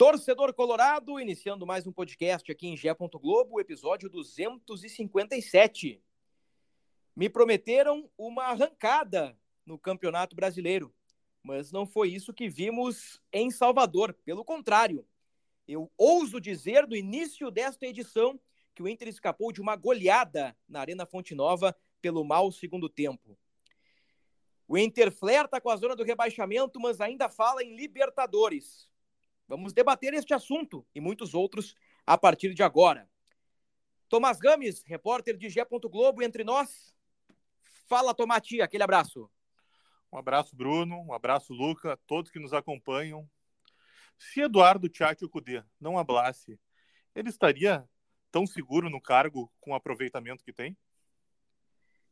Torcedor Colorado, iniciando mais um podcast aqui em Gé. Globo, episódio 257. Me prometeram uma arrancada no Campeonato Brasileiro, mas não foi isso que vimos em Salvador. Pelo contrário, eu ouso dizer no início desta edição que o Inter escapou de uma goleada na Arena Fonte Nova pelo mau segundo tempo. O Inter flerta com a zona do rebaixamento, mas ainda fala em Libertadores. Vamos debater este assunto e muitos outros a partir de agora. Tomás Games, repórter de Gé. Globo, entre nós. Fala, Tomati, aquele abraço. Um abraço, Bruno. Um abraço, Luca, todos que nos acompanham. Se Eduardo Cudê não hablasse, ele estaria tão seguro no cargo com o aproveitamento que tem?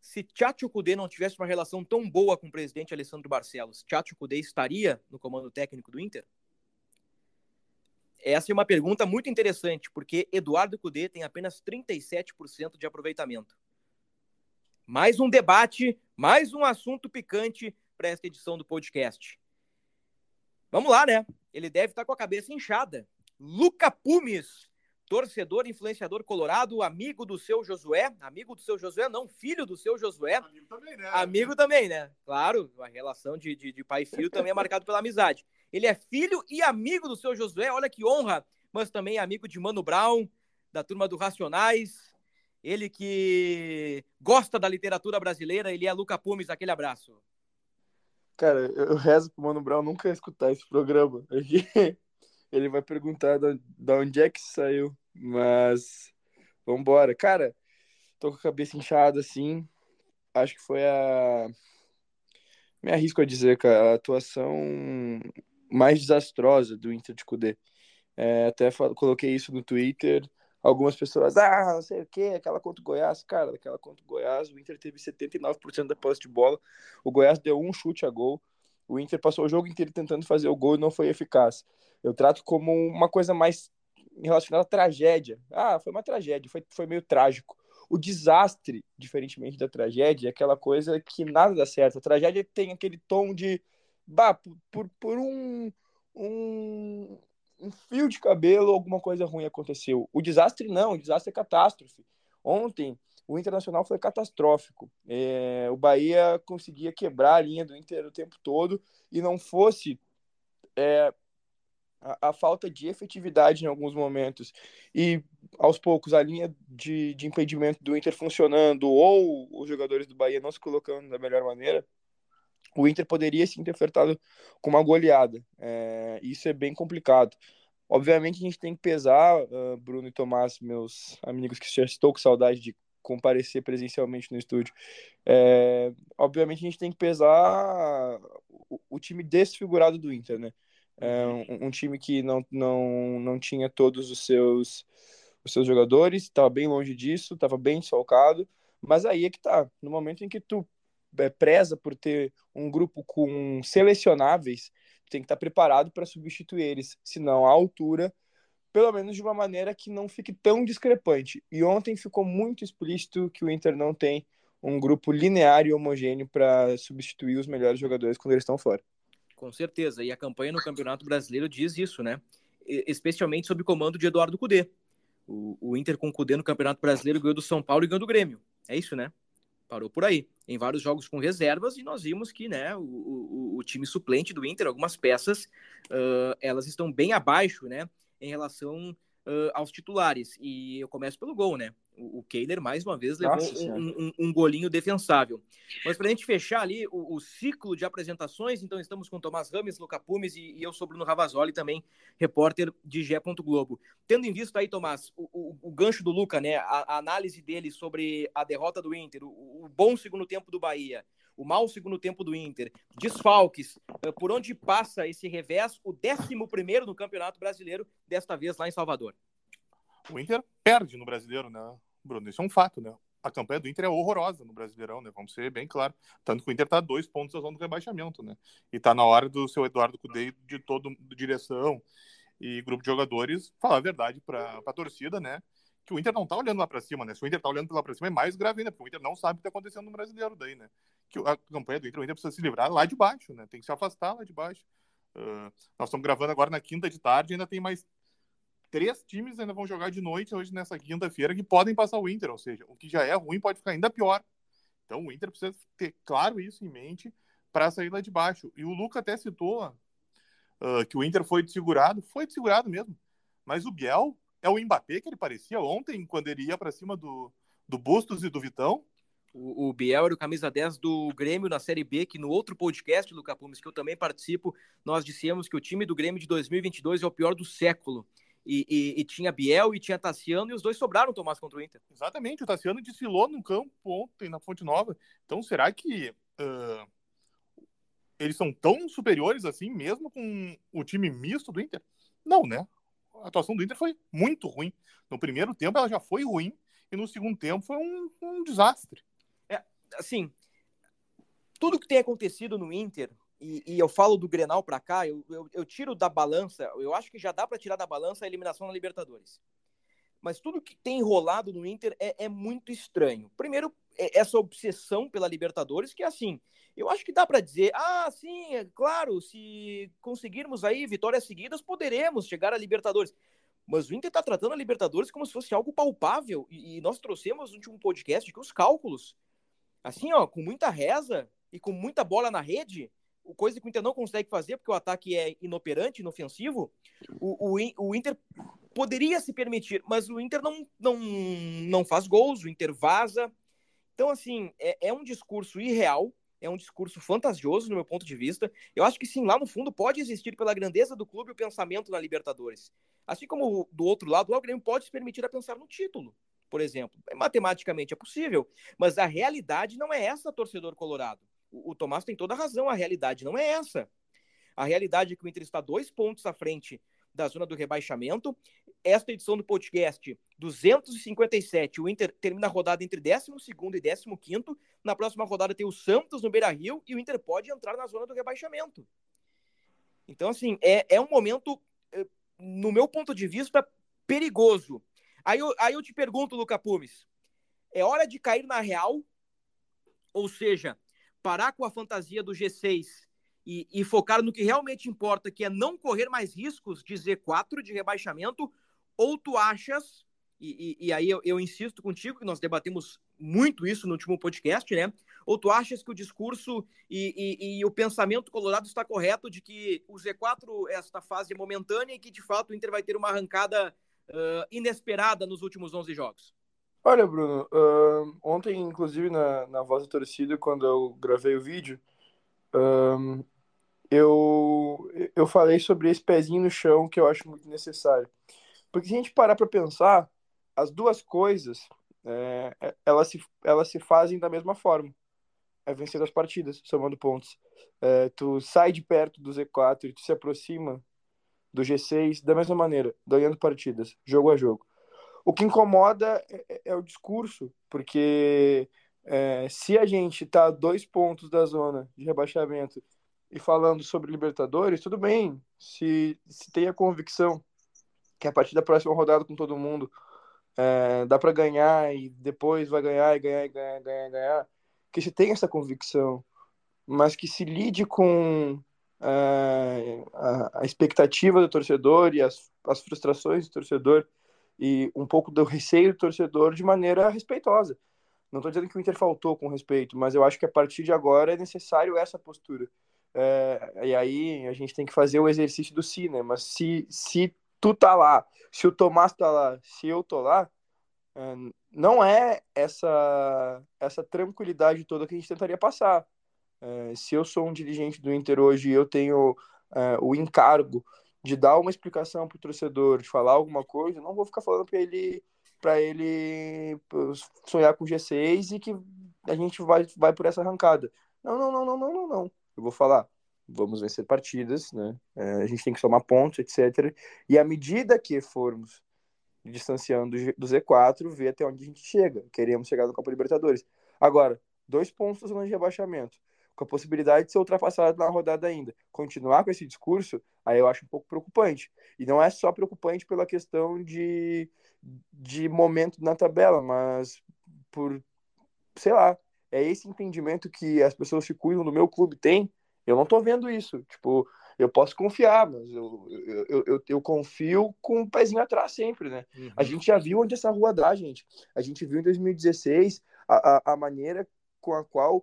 Se Cudê não tivesse uma relação tão boa com o presidente Alessandro Barcelos, Cudê estaria no comando técnico do Inter? Essa é uma pergunta muito interessante, porque Eduardo Cudê tem apenas 37% de aproveitamento. Mais um debate, mais um assunto picante para esta edição do podcast. Vamos lá, né? Ele deve estar com a cabeça inchada. Luca Pumes, torcedor, influenciador colorado, amigo do seu Josué. Amigo do seu Josué, não, filho do seu Josué. Amigo também, né? Amigo também, né? Claro, a relação de, de, de pai e filho também é marcado pela amizade. Ele é filho e amigo do seu Josué, olha que honra, mas também é amigo de Mano Brown, da turma do Racionais. Ele que gosta da literatura brasileira, ele é Luca Pumes, aquele abraço. Cara, eu rezo pro Mano Brown nunca escutar esse programa. Ele vai perguntar da onde é que saiu. Mas vambora. Cara, tô com a cabeça inchada assim. Acho que foi a. Me arrisco a dizer, cara, a atuação mais desastrosa do Inter de Cudê. É, até coloquei isso no Twitter. Algumas pessoas, ah, não sei o que, aquela contra o Goiás. Cara, aquela contra o Goiás, o Inter teve 79% da posse de bola. O Goiás deu um chute a gol. O Inter passou o jogo inteiro tentando fazer o gol e não foi eficaz. Eu trato como uma coisa mais relacionada à tragédia. Ah, foi uma tragédia, foi, foi meio trágico. O desastre, diferentemente da tragédia, é aquela coisa que nada dá certo. A tragédia tem aquele tom de, bah, por, por, um, um, um fio de cabelo, alguma coisa ruim aconteceu. O desastre não, o desastre é catástrofe. Ontem, o Internacional foi catastrófico. É, o Bahia conseguia quebrar a linha do Inter o tempo todo e não fosse é, a, a, falta de efetividade em alguns momentos e aos poucos a linha de, de impedimento do Inter funcionando ou os jogadores do Bahia não se colocando da melhor maneira, o Inter poderia sim ter ofertado com uma goleada. É, isso é bem complicado. Obviamente a gente tem que pesar, uh, Bruno e Tomás, meus amigos que já estou com saudade de comparecer presencialmente no estúdio. É, obviamente a gente tem que pesar o, o time desfigurado do Inter, né? É um, um, time que não, não, não tinha todos os seus os seus jogadores, estava bem longe disso, estava bem desfalcado, mas aí é que tá, no momento em que tu é, preza por ter um grupo com selecionáveis, tem que estar tá preparado para substituir eles, senão a altura, pelo menos de uma maneira que não fique tão discrepante. E ontem ficou muito explícito que o Inter não tem um grupo linear e homogêneo para substituir os melhores jogadores quando eles estão fora. Com certeza. E a campanha no Campeonato Brasileiro diz isso, né? Especialmente sob comando de Eduardo Cudê. O, o Inter com o Cudê no Campeonato Brasileiro ganhou do São Paulo e ganhou do Grêmio. É isso, né? Parou por aí. Em vários jogos com reservas, e nós vimos que né, o, o, o time suplente do Inter, algumas peças, uh, elas estão bem abaixo, né? Em relação uh, aos titulares. E eu começo pelo gol, né? O, Keiler mais uma vez levou um, um, um, golinho defensável. Mas para a gente fechar ali o, o, ciclo de apresentações, então estamos com Tomás Rames, Luca Pumes e, e eu sou Bruno Ravazoli, também repórter de Gé. Globo. Tendo em vista aí, Tomás, o, o, gancho do Luca, né, a, a, análise dele sobre a derrota do Inter, o, bom segundo tempo do Bahia, o mau segundo tempo do Inter, desfalques, eh, por onde passa esse revés, o 11 no Campeonato Brasileiro, desta vez lá em Salvador? O Inter perde no Brasileiro, né, Bruno? Isso é um fato, né? A campanha do Inter é horrorosa no Brasileirão, né? Vamos ser bem claro. Tanto que o Inter está dois pontos da zona do rebaixamento, né? E está na hora do seu Eduardo Cudê, de todo direção e grupo de jogadores, falar a verdade para a torcida, né? Que o Inter não está olhando lá para cima, né? Se o Inter está olhando lá para cima, é mais grave ainda, porque o Inter não sabe o que está acontecendo no brasileiro daí, né? Que a campanha do Inter, o Inter precisa se livrar lá de baixo, né? Tem que se afastar lá de baixo. Uh, nós estamos gravando agora na quinta de tarde, ainda tem mais três times ainda vão jogar de noite hoje nessa quinta-feira que podem passar o Inter, ou seja, o que já é ruim pode ficar ainda pior. Então o Inter precisa ter claro isso em mente para sair lá de baixo. E o Luca até citou uh, que o Inter foi desfigurado, foi desfigurado mesmo. Mas o Biel é o Mbappé que ele parecia ontem quando ele ia para cima do, do Bustos e do Vitão. O, o Biel era o camisa 10 do Grêmio na Série B, que no outro podcast, Luca Pumes, que eu também participo, nós dissemos que o time do Grêmio de 2022 é o pior do século e, e, e, tinha Biel e tinha Tassiano, e os dois sobraram, Tomás, contra o Inter. Exatamente, o Tassiano desfilou no campo ontem, na Fonte Nova. Então, será que uh, eles são tão superiores assim, mesmo com o time misto do Inter? Não, né? A atuação do Inter foi muito ruim. No primeiro tempo, ela já foi ruim, e no segundo tempo foi um, um desastre. É, assim, tudo que tem acontecido no Inter e, e, eu falo do Grenal para cá, eu, eu, eu, tiro da balança, eu acho que já dá para tirar da balança a eliminação na Libertadores. Mas tudo que tem enrolado no Inter é, é muito estranho. Primeiro, é essa obsessão pela Libertadores, que é assim, eu acho que dá para dizer, ah, sim, é claro, se conseguirmos aí vitórias seguidas, poderemos chegar à Libertadores. Mas o Inter está tratando a Libertadores como se fosse algo palpável, e, e nós trouxemos no último podcast que os cálculos, assim, ó, com muita reza e com muita bola na rede, coisa que o Inter não consegue fazer, porque o ataque é inoperante, inofensivo, o, o, o Inter poderia se permitir, mas o Inter não, não, não faz gols, o Inter vaza. Então, assim, é, é um discurso irreal, é um discurso fantasioso, no meu ponto de vista. Eu acho que sim, lá no fundo pode existir, pela grandeza do clube, o pensamento na Libertadores. Assim como do outro lado, o Grêmio pode se permitir a pensar no título, por exemplo. Matematicamente é possível, mas a realidade não é essa, torcedor colorado o, Tomás tem toda a razão, a realidade não é essa. A realidade é que o Inter está dois pontos à frente da zona do rebaixamento. Esta edição do podcast 257, o Inter termina a rodada entre 12 e 15. Na próxima rodada tem o Santos no Beira Rio e o Inter pode entrar na zona do rebaixamento. Então, assim, é, é um momento, eh, no meu ponto de vista, perigoso. Aí eu, aí eu te pergunto, Luca Pumes, é hora de cair na real? Ou seja, parar com a fantasia do G6 e, e, focar no que realmente importa, que é não correr mais riscos de Z4, de rebaixamento, ou tu achas, e, e, e aí eu, eu, insisto contigo, que nós debatemos muito isso no último podcast, né? Ou tu achas que o discurso e, o pensamento colorado está correto de que o Z4, esta fase é momentânea e que de fato o Inter vai ter uma arrancada uh, inesperada nos últimos 11 jogos? Olha, Bruno, uh, ontem, inclusive, na, na Voz da Torcida, quando eu gravei o vídeo, uh, eu, eu falei sobre esse pezinho no chão que eu acho muito necessário. Porque se a gente parar para pensar, as duas coisas, é, é, elas, se, elas se fazem da mesma forma. É vencer as partidas, somando pontos. É, tu sai de perto do Z4 e tu se aproxima do G6 da mesma maneira, ganhando partidas, jogo a jogo. O que incomoda é, é, é o discurso, porque é, se a gente está a dois pontos da zona de rebaixamento e falando sobre Libertadores, tudo bem. Se, se tem a convicção que a partir da próxima rodada com todo mundo é, dá para ganhar e depois vai ganhar e ganhar e ganhar, ganhar, ganhar, que se tem essa convicção, mas que se lide com é, a, a, expectativa do torcedor e as, as frustrações do torcedor e um pouco do receio do torcedor de maneira respeitosa. Não estou dizendo que o Inter faltou com respeito, mas eu acho que a partir de agora é necessário essa postura. É, e aí a gente tem que fazer o exercício do si, né? Mas se, se tu tá lá, se o Tomás tá lá, se eu tô lá, é, não é essa, essa tranquilidade toda que a gente tentaria passar. É, se eu sou um dirigente do Inter hoje e eu tenho é, o encargo de dar uma explicação para o torcedor, de falar alguma coisa, não vou ficar falando para ele para ele sonhar com G6 e que a gente vai, vai por essa arrancada. Não, não, não, não, não, não, não. Eu vou falar, vamos vencer partidas, né? É, a gente tem que somar pontos, etc. E à medida que formos distanciando do Z4, ver até onde a gente chega. Queremos chegar no Copa Libertadores. Agora, dois pontos na zona de rebaixamento, com a possibilidade de ser ultrapassado na rodada ainda. Continuar com esse discurso, aí eu acho um pouco preocupante. E não é só preocupante pela questão de, de momento na tabela, mas por, sei lá, é esse entendimento que as pessoas que cuidam do meu clube têm. Eu não tô vendo isso. Tipo, eu posso confiar, mas eu, eu, eu, eu, confio com o um pezinho atrás sempre, né? Uhum. A gente já viu onde essa rua dá, gente. A gente viu em 2016 a, a, a maneira com a qual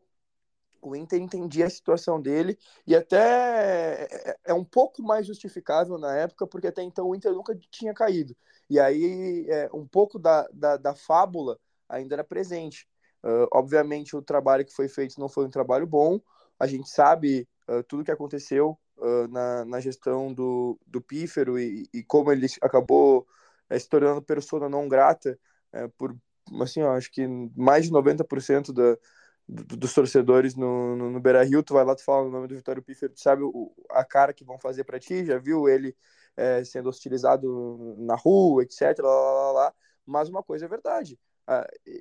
o Inter entendia a situação dele e até é, é, é um pouco mais justificável na época, porque até então o Inter nunca tinha caído. E aí é, um pouco da, da, da fábula ainda era presente. Uh, obviamente o trabalho que foi feito não foi um trabalho bom, a gente sabe uh, tudo que aconteceu uh, na, na gestão do, do Pífero e, e como ele acabou uh, se tornando persona não grata uh, por, assim, ó, acho que mais de 90% da, do, dos torcedores no, no, no Beira-Rio, tu vai lá, tu fala o nome do Vitório Pífero, tu sabe o, a cara que vão fazer para ti, já viu ele é, sendo hostilizado na rua, etc, lá, lá, lá, mas uma coisa é verdade,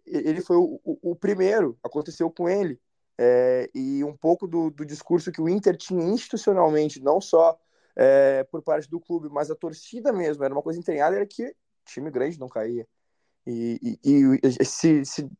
ele foi o, o, o primeiro, aconteceu com ele, é, e um pouco do, do, discurso que o Inter tinha institucionalmente, não só é, por parte do clube, mas a torcida mesmo, era uma coisa entranhada, era que time grande não caía. E, e, e se, se,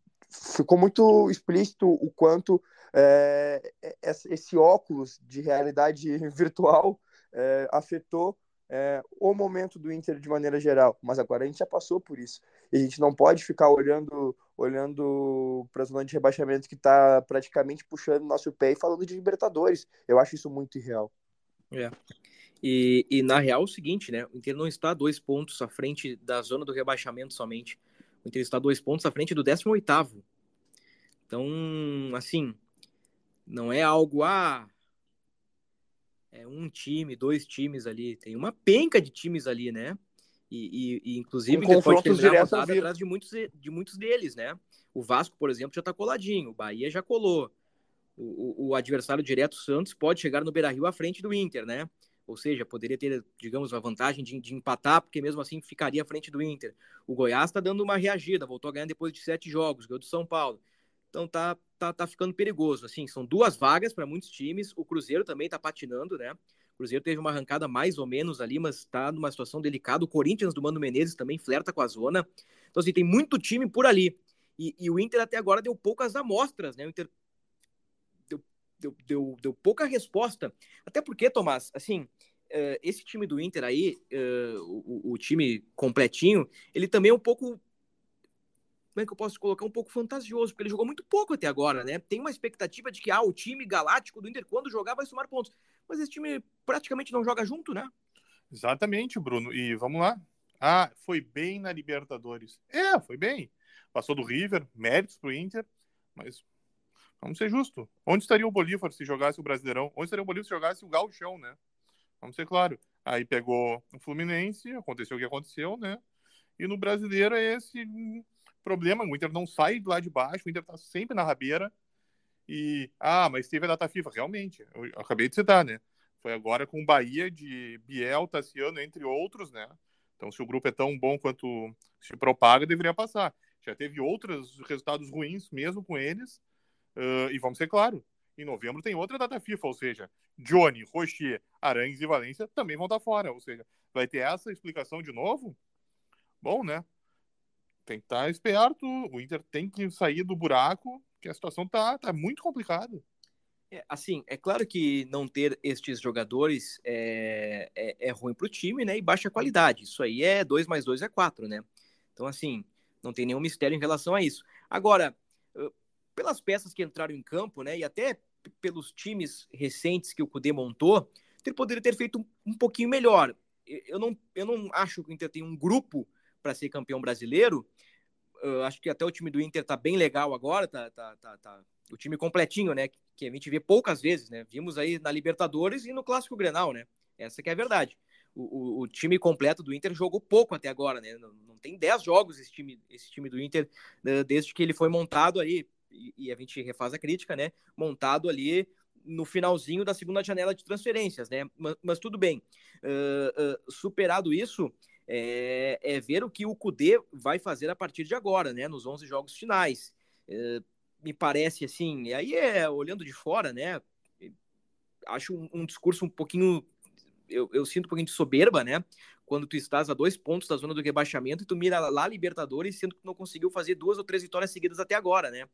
ficou muito explícito o quanto é, esse óculos de realidade virtual é, afetou é, o momento do Inter de maneira geral, mas agora a gente já passou por isso. E a gente não pode ficar olhando olhando para a zona de rebaixamento que está praticamente puxando nosso pé e falando de Libertadores. Eu acho isso muito irreal. É. E, e na real é o seguinte, né? O Inter não está dois pontos à frente da zona do rebaixamento somente. O Inter está dois pontos à frente do 18 Então, assim, não é algo, ah, é um time, dois times ali. Tem uma penca de times ali, né? E, e, e inclusive, um pode terminar a rodada atrás de muitos, de muitos deles, né? O Vasco, por exemplo, já tá coladinho. O Bahia já colou. O, o, o adversário direto, Santos, pode chegar no Beira-Rio à frente do Inter, né? Ou seja, poderia ter, digamos, a vantagem de, de, empatar, porque mesmo assim ficaria à frente do Inter. O Goiás está dando uma reagida, voltou a ganhar depois de sete jogos, ganhou do São Paulo. Então tá, tá, tá ficando perigoso. Assim, são duas vagas para muitos times. O Cruzeiro também tá patinando, né? O Cruzeiro teve uma arrancada mais ou menos ali, mas está numa situação delicada. O Corinthians do Mano Menezes também flerta com a zona. Então, assim, tem muito time por ali. E, e o Inter até agora deu poucas amostras, né? O Inter deu, deu, deu, pouca resposta. Até porque, Tomás, assim, uh, esse time do Inter aí, uh, o, o time completinho, ele também é um pouco como é que eu posso colocar um pouco fantasioso, porque ele jogou muito pouco até agora, né? Tem uma expectativa de que ah, o time galáctico do Inter, quando jogar, vai somar pontos. Mas esse time praticamente não joga junto, né? Exatamente, Bruno. E vamos lá. Ah, foi bem na Libertadores. É, foi bem. Passou do River, méritos pro Inter, mas vamos ser justos. Onde estaria o Bolívar se jogasse o Brasileirão? Onde estaria o Bolívar se jogasse o Gauchão, né? Vamos ser claro. Aí pegou o Fluminense, aconteceu o que aconteceu, né? E no Brasileiro é esse problema. O Inter não sai lá de baixo, o Inter tá sempre na rabeira. E, ah, mas teve a data FIFA. Realmente, eu acabei de citar, né? Foi agora com o Bahia de Biel, Tassiano, entre outros, né? Então, se o grupo é tão bom quanto se propaga, deveria passar. Já teve outros resultados ruins, mesmo com eles. Uh, e vamos ser claro, em novembro tem outra data FIFA, ou seja, Johnny, Rocher, Arangues e Valência também vão estar fora. Ou seja, vai ter essa explicação de novo? Bom, né? tem que estar esperto, o Inter tem que sair do buraco, que a situação tá, tá muito complicada. É, assim, é claro que não ter estes jogadores é, é, é ruim para o time, né? E baixa qualidade. Isso aí é 2 mais 2 é 4, né? Então, assim, não tem nenhum mistério em relação a isso. Agora, pelas peças que entraram em campo, né? E até pelos times recentes que o Cudê montou, ele poderia ter feito um, um pouquinho melhor. Eu não, eu não acho que o Inter tem um grupo para ser campeão brasileiro. Eu acho que até o time do Inter tá bem legal agora, tá, tá, tá, tá, o time completinho, né? Que a gente vê poucas vezes, né? Vimos aí na Libertadores e no Clássico Grenal, né? Essa que é a verdade. O, o, o time completo do Inter jogou pouco até agora, né? Não, não tem 10 jogos esse time, esse time do Inter, né, desde que ele foi montado aí. E, a gente refaz a crítica, né? Montado ali no finalzinho da segunda janela de transferências, né? Mas, mas tudo bem. Uh, uh, superado isso, é, é, ver o que o Cudê vai fazer a partir de agora, né? Nos 11 jogos finais. Uh, me parece assim, e aí é olhando de fora, né? Acho um, um discurso um pouquinho. Eu, eu, sinto um pouquinho de soberba, né? Quando tu estás a dois pontos da zona do rebaixamento e tu mira lá Libertadores, sendo que tu não conseguiu fazer duas ou três vitórias seguidas até agora, né?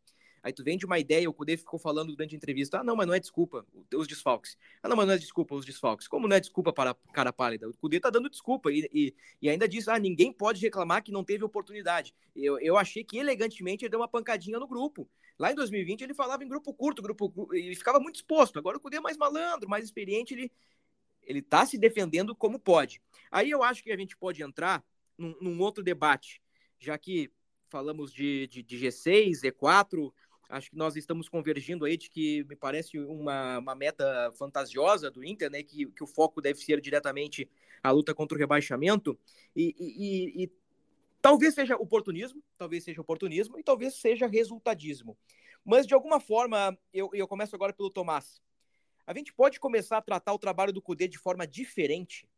Aí tu vende uma ideia, o Cudê ficou falando durante a entrevista, ah, não, mas não é desculpa, os desfalques. Ah, não, mas não é desculpa, os desfalques. Como não é desculpa para cara pálida? O Cudê tá dando desculpa e, e, e, ainda diz, ah, ninguém pode reclamar que não teve oportunidade. Eu, eu achei que elegantemente ele deu uma pancadinha no grupo. Lá em 2020 ele falava em grupo curto, grupo e ficava muito exposto. Agora o Cudê é mais malandro, mais experiente, ele ele tá se defendendo como pode. Aí eu acho que a gente pode entrar num, num outro debate, já que falamos de, de, de G6, Z4, Acho que nós estamos convergindo aí de que me parece uma, uma meta fantasiosa do Inter, né? Que, que o foco deve ser diretamente a luta contra o rebaixamento. E, e, e talvez seja oportunismo, talvez seja oportunismo e talvez seja resultadismo. Mas de alguma forma, eu, eu começo agora pelo Tomás. A gente pode começar a tratar o trabalho do Cudê de forma diferente?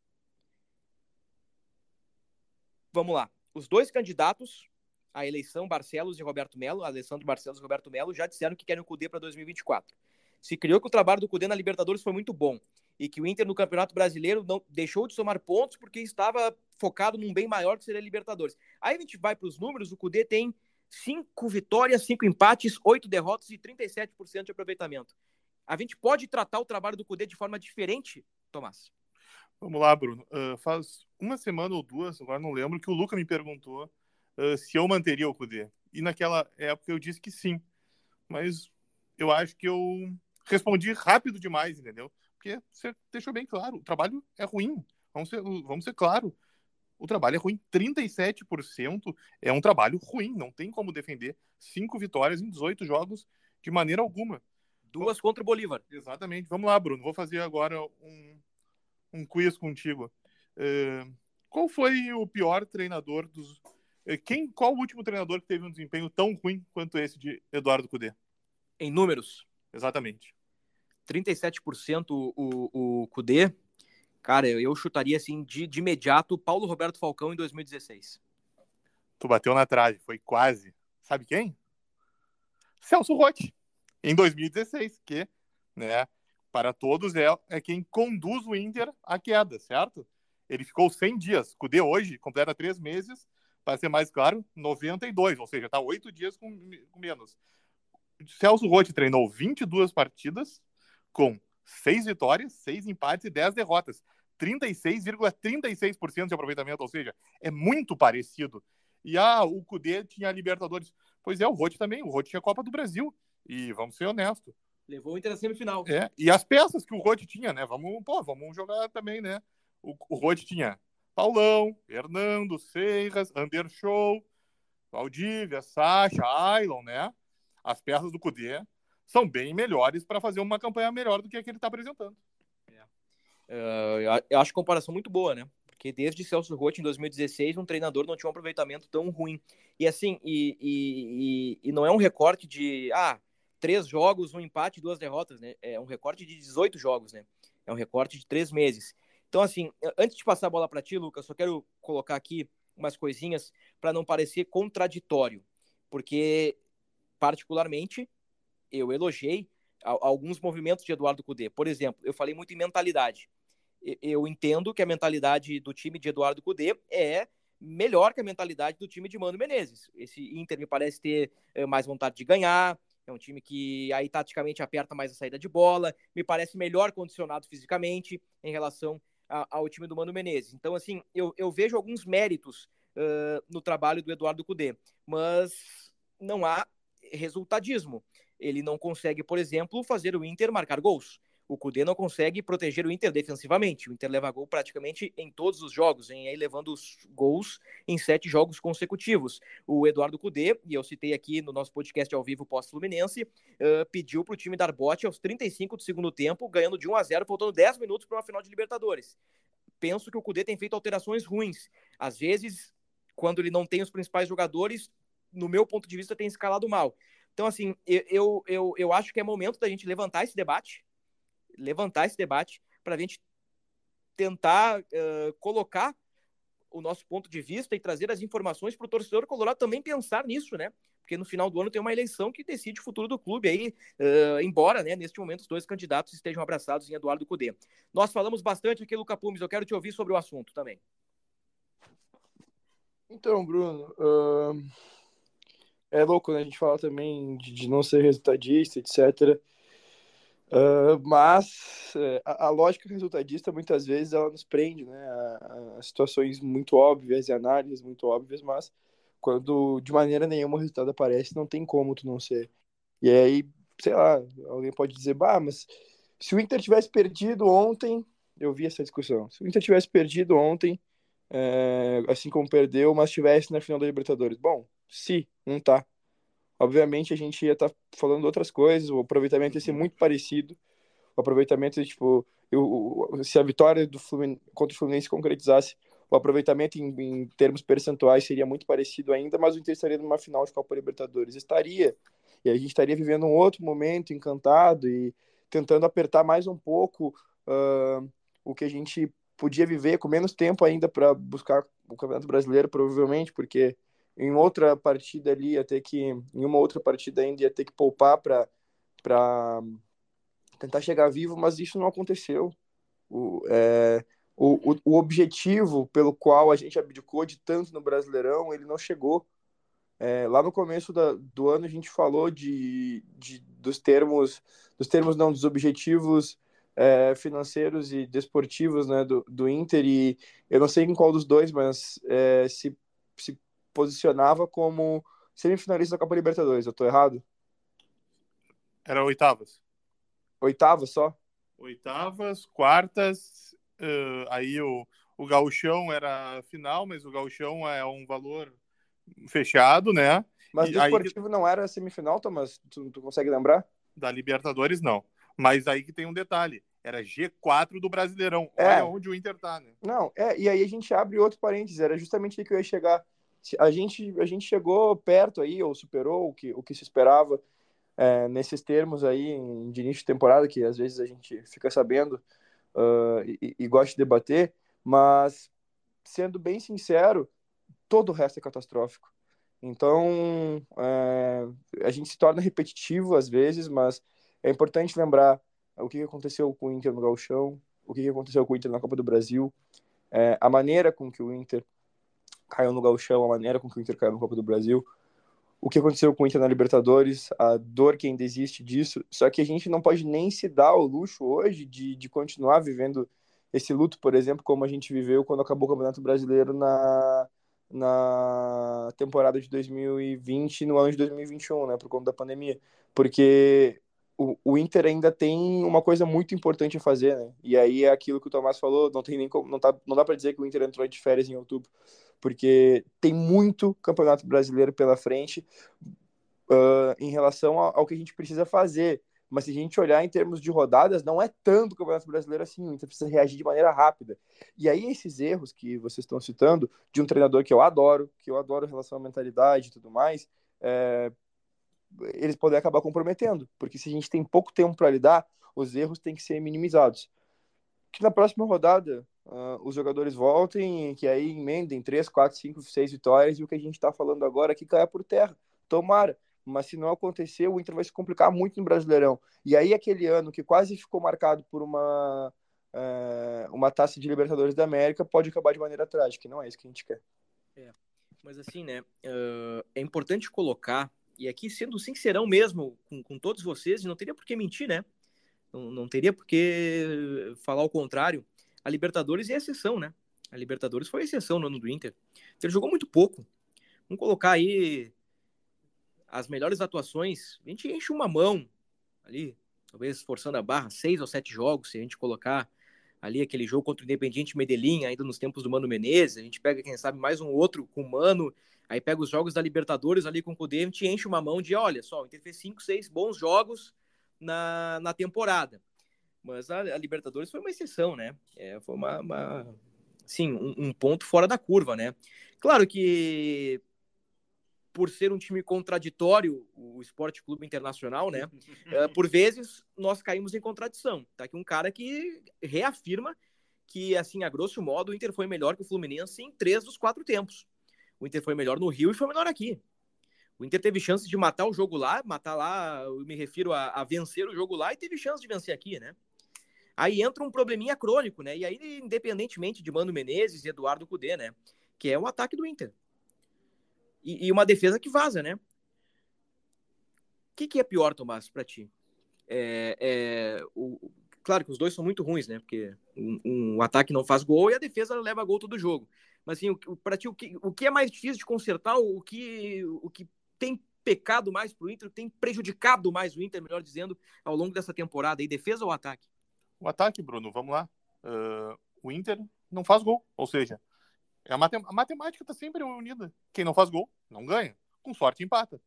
Vamos lá. Os dois candidatos a eleição Barcelos e Roberto Melo, Alessandro Barcelos e Roberto Melo, já disseram que querem o Cudê para 2024. Se criou que o trabalho do Cudê na Libertadores foi muito bom e que o Inter no Campeonato Brasileiro não deixou de somar pontos porque estava focado num bem maior que seria a Libertadores. Aí a gente vai para os números, o Cudê tem cinco vitórias, cinco empates, oito derrotas e 37% de aproveitamento. A gente pode tratar o trabalho do Cudê de forma diferente, Tomás? Vamos lá, Bruno. Uh, faz uma semana ou duas, agora não lembro, que o Luca me perguntou uh, se eu manteria o Kudê. E naquela época eu disse que sim. Mas eu acho que eu respondi rápido demais, entendeu? Porque você deixou bem claro, o trabalho é ruim. Vamos ser, vamos ser claro. O trabalho é ruim. 37% é um trabalho ruim. Não tem como defender cinco vitórias em 18 jogos de maneira alguma. Duas contra o Bolívar. Exatamente. Vamos lá, Bruno. Vou fazer agora um, um quiz contigo. Uh, qual foi o pior treinador dos, quem, qual o último treinador que teve um desempenho tão ruim quanto esse de Eduardo Cudê? Em números? Exatamente. 37% o, o Cudê. Cara, eu chutaria assim de, de imediato Paulo Roberto Falcão em 2016. Tu bateu na trave, foi quase. Sabe quem? Celso Rotti, em 2016, que, né, para todos é, é quem conduz o Inter à queda, certo? Ele ficou 100 dias. Cudê hoje completa três meses para ser mais claro, 92, ou seja, está oito dias com, com, menos. Celso Rotti treinou 22 partidas com seis vitórias, seis empates e 10 derrotas. 36,36% ,36 de aproveitamento, ou seja, é muito parecido. E ah, o Cudê tinha Libertadores. Pois é, o Rotti também. O Rotti tinha Copa do Brasil. E vamos ser honestos. Levou o Inter na semifinal. É, e as peças que o Rotti tinha, né? Vamos, pô, vamos jogar também, né? O, o Rotti tinha Paulão, Hernando, Seiras, Andershow, Valdívia, Sacha, Ailon, né? As peças do Cudê são bem melhores para fazer uma campanha melhor do que a que ele está apresentando. É. Uh, eu acho a comparação muito boa, né? Porque desde Celso Rotti, em 2016, um treinador não tinha um aproveitamento tão ruim. E assim, e, e, e, não é um recorte de, ah, três jogos, um empate, duas derrotas, né? É um recorte de 18 jogos, né? É um recorte de três meses. Então, assim, antes de passar a bola para ti, Lucas, só quero colocar aqui umas coisinhas para não parecer contraditório, porque, particularmente, eu elogiei alguns movimentos de Eduardo Cudê. Por exemplo, eu falei muito em mentalidade. Eu entendo que a mentalidade do time de Eduardo Cudê é melhor que a mentalidade do time de Mano Menezes. Esse Inter me parece ter eh, mais vontade de ganhar, é um time que aí taticamente aperta mais a saída de bola, me parece melhor condicionado fisicamente em relação ao time do Mano Menezes. Então, assim, eu, eu vejo alguns méritos uh, no trabalho do Eduardo Cudê, mas não há resultadismo. Ele não consegue, por exemplo, fazer o Inter marcar gols o Cudê não consegue proteger o Inter defensivamente. O Inter leva gol praticamente em todos os jogos, em aí levando os gols em sete jogos consecutivos. O Eduardo Cudê, e eu citei aqui no nosso podcast ao vivo pós-Fluminense, uh, pediu para o time dar bote aos 35 do segundo tempo, ganhando de 1 a 0, faltando 10 minutos para uma final de Libertadores. Penso que o Cudê tem feito alterações ruins. Às vezes, quando ele não tem os principais jogadores, no meu ponto de vista, tem escalado mal. Então, assim, eu, eu, eu acho que é momento da gente levantar esse debate, levantar esse debate, para a gente tentar uh, colocar o nosso ponto de vista e trazer as informações para o torcedor colorado também pensar nisso, né? Porque no final do ano tem uma eleição que decide o futuro do clube aí, uh, embora, né, neste momento os dois candidatos estejam abraçados em Eduardo Cudê. Nós falamos bastante aqui, Luca Pumes, eu quero te ouvir sobre o assunto também. Então, Bruno, uh, é louco, né? A gente fala também de, de não ser resultadista, etc. Uh, mas é, a, a, lógica resultadista muitas vezes ela nos prende né, a, a, situações muito óbvias e análises muito óbvias, mas quando de maneira nenhuma o resultado aparece, não tem como tu não ser. E aí, sei lá, alguém pode dizer, bah, mas se o Inter tivesse perdido ontem, eu vi essa discussão, se o Inter tivesse perdido ontem, é, assim como perdeu, mas estivesse na final da Libertadores. Bom, se, não tá obviamente a gente ia estar tá falando outras coisas, o aproveitamento ia ser muito parecido. O aproveitamento, tipo, eu, se a vitória do Fluminense, contra o Fluminense concretizasse, o aproveitamento em, em, termos percentuais seria muito parecido ainda, mas o Inter estaria numa final de Copa Libertadores. Estaria. E a gente estaria vivendo um outro momento encantado e tentando apertar mais um pouco uh, o que a gente podia viver com menos tempo ainda para buscar o Campeonato Brasileiro, provavelmente, porque em outra partida ali ia ter que em uma outra partida ainda ia ter que poupar para para tentar chegar vivo, mas isso não aconteceu. O, é, o, o, objetivo pelo qual a gente abdicou de tanto no Brasileirão, ele não chegou. É, lá no começo da, do ano a gente falou de, de, dos termos, dos termos não, dos objetivos é, financeiros e desportivos né, do, do Inter, e eu não sei em qual dos dois, mas é, se, se posicionava como semifinalista da Copa Libertadores. Eu tô errado? Era oitavas. Oitavas só? Oitavas, quartas, uh, aí o, o gauchão era final, mas o gauchão é um valor fechado, né? Mas o esportivo aí... não era semifinal, Thomas? Tu, tu consegue lembrar? Da Libertadores, não. Mas aí que tem um detalhe. Era G4 do Brasileirão. É. Olha onde o Inter tá, né? Não, é, e aí a gente abre outro parênteses. Era justamente aí que eu ia chegar a gente, a gente chegou perto aí, ou superou o que, o que se esperava é, nesses termos aí de início de temporada, que às vezes a gente fica sabendo uh, e, e gosta de debater, mas sendo bem sincero, todo o resto é catastrófico. Então, é, a gente se torna repetitivo às vezes, mas é importante lembrar o que aconteceu com o Inter no Galchão, o que aconteceu com o Inter na Copa do Brasil, é, a maneira com que o Inter caiu no Gauchão, a maneira com que o Inter caiu no Copa do Brasil, o que aconteceu com o Inter na Libertadores, a dor que ainda existe disso. Só que a gente não pode nem se dar o luxo hoje de, de continuar vivendo esse luto, por exemplo, como a gente viveu quando acabou o Campeonato Brasileiro na, na temporada de 2020 no ano de 2021, né, por conta da pandemia. Porque o, o Inter ainda tem uma coisa muito importante a fazer, né? E aí é aquilo que o Tomás falou, não tem nem como, não, tá, não dá para dizer que o Inter entrou de férias em outubro, porque tem muito Campeonato Brasileiro pela frente uh, em relação ao, ao, que a gente precisa fazer. Mas se a gente olhar em termos de rodadas, não é tanto Campeonato Brasileiro assim, o Inter precisa reagir de maneira rápida. E aí esses erros que vocês estão citando, de um treinador que eu adoro, que eu adoro em relação à mentalidade e tudo mais, é, eles podem acabar comprometendo, porque se a gente tem pouco tempo para lidar, os erros têm que ser minimizados. Que na próxima rodada uh, os jogadores voltem, que aí emendem 3, 4, 5, 6 vitórias e o que a gente está falando agora aqui caia por terra. Tomara. Mas se não acontecer, o Inter vai se complicar muito no Brasileirão. E aí, aquele ano que quase ficou marcado por uma, uh, uma taça de Libertadores da América, pode acabar de maneira trágica. Não é isso que a gente quer. É. Mas assim, né? Uh, é importante colocar e aqui sendo sincerão mesmo com, com todos vocês, não teria por que mentir, né? Não, não teria por que falar o contrário. A Libertadores é exceção, né? A Libertadores foi exceção no ano do Inter. Ele jogou muito pouco. Vamos colocar aí as melhores atuações. A gente enche uma mão ali, talvez forçando a barra, seis ou sete jogos, se a gente colocar ali aquele jogo contra o Independiente Medellín, ainda nos tempos do Mano Menezes. A gente pega, quem sabe, mais um outro com o Mano Aí pega os jogos da Libertadores ali com o Cudê, a gente enche uma mão de, olha só, o Inter fez 5, 6 bons jogos na, na temporada. Mas a, a Libertadores foi uma exceção, né? É, foi uma, uma sim, um, um, ponto fora da curva, né? Claro que por ser um time contraditório, o Esporte Clube Internacional, né? uh, por vezes nós caímos em contradição. Tá aqui um cara que reafirma que, assim, a grosso modo, o Inter foi melhor que o Fluminense em três dos quatro tempos. O Inter foi melhor no Rio e foi melhor aqui. O Inter teve chance de matar o jogo lá, matar lá, eu me refiro a, a vencer o jogo lá e teve chance de vencer aqui, né? Aí entra um probleminha crônico, né? E aí, independentemente de Mano Menezes e Eduardo Cudê, né? Que é o ataque do Inter e, e uma defesa que vaza, né? O que, que é pior, Tomás, para ti? É, é, o, claro que os dois são muito ruins, né? Porque um, um, ataque não faz gol e a defesa leva gol todo jogo. Mas assim, para ti, o que, o que é mais difícil de consertar? O que, o que tem pecado mais para o Inter, tem prejudicado mais o Inter, melhor dizendo, ao longo dessa temporada? E defesa ou ataque? O ataque, Bruno, vamos lá. Uh, o Inter não faz gol, ou seja, a, matem a matemática tá sempre unida. Quem não faz gol, não ganha. Com sorte, empata.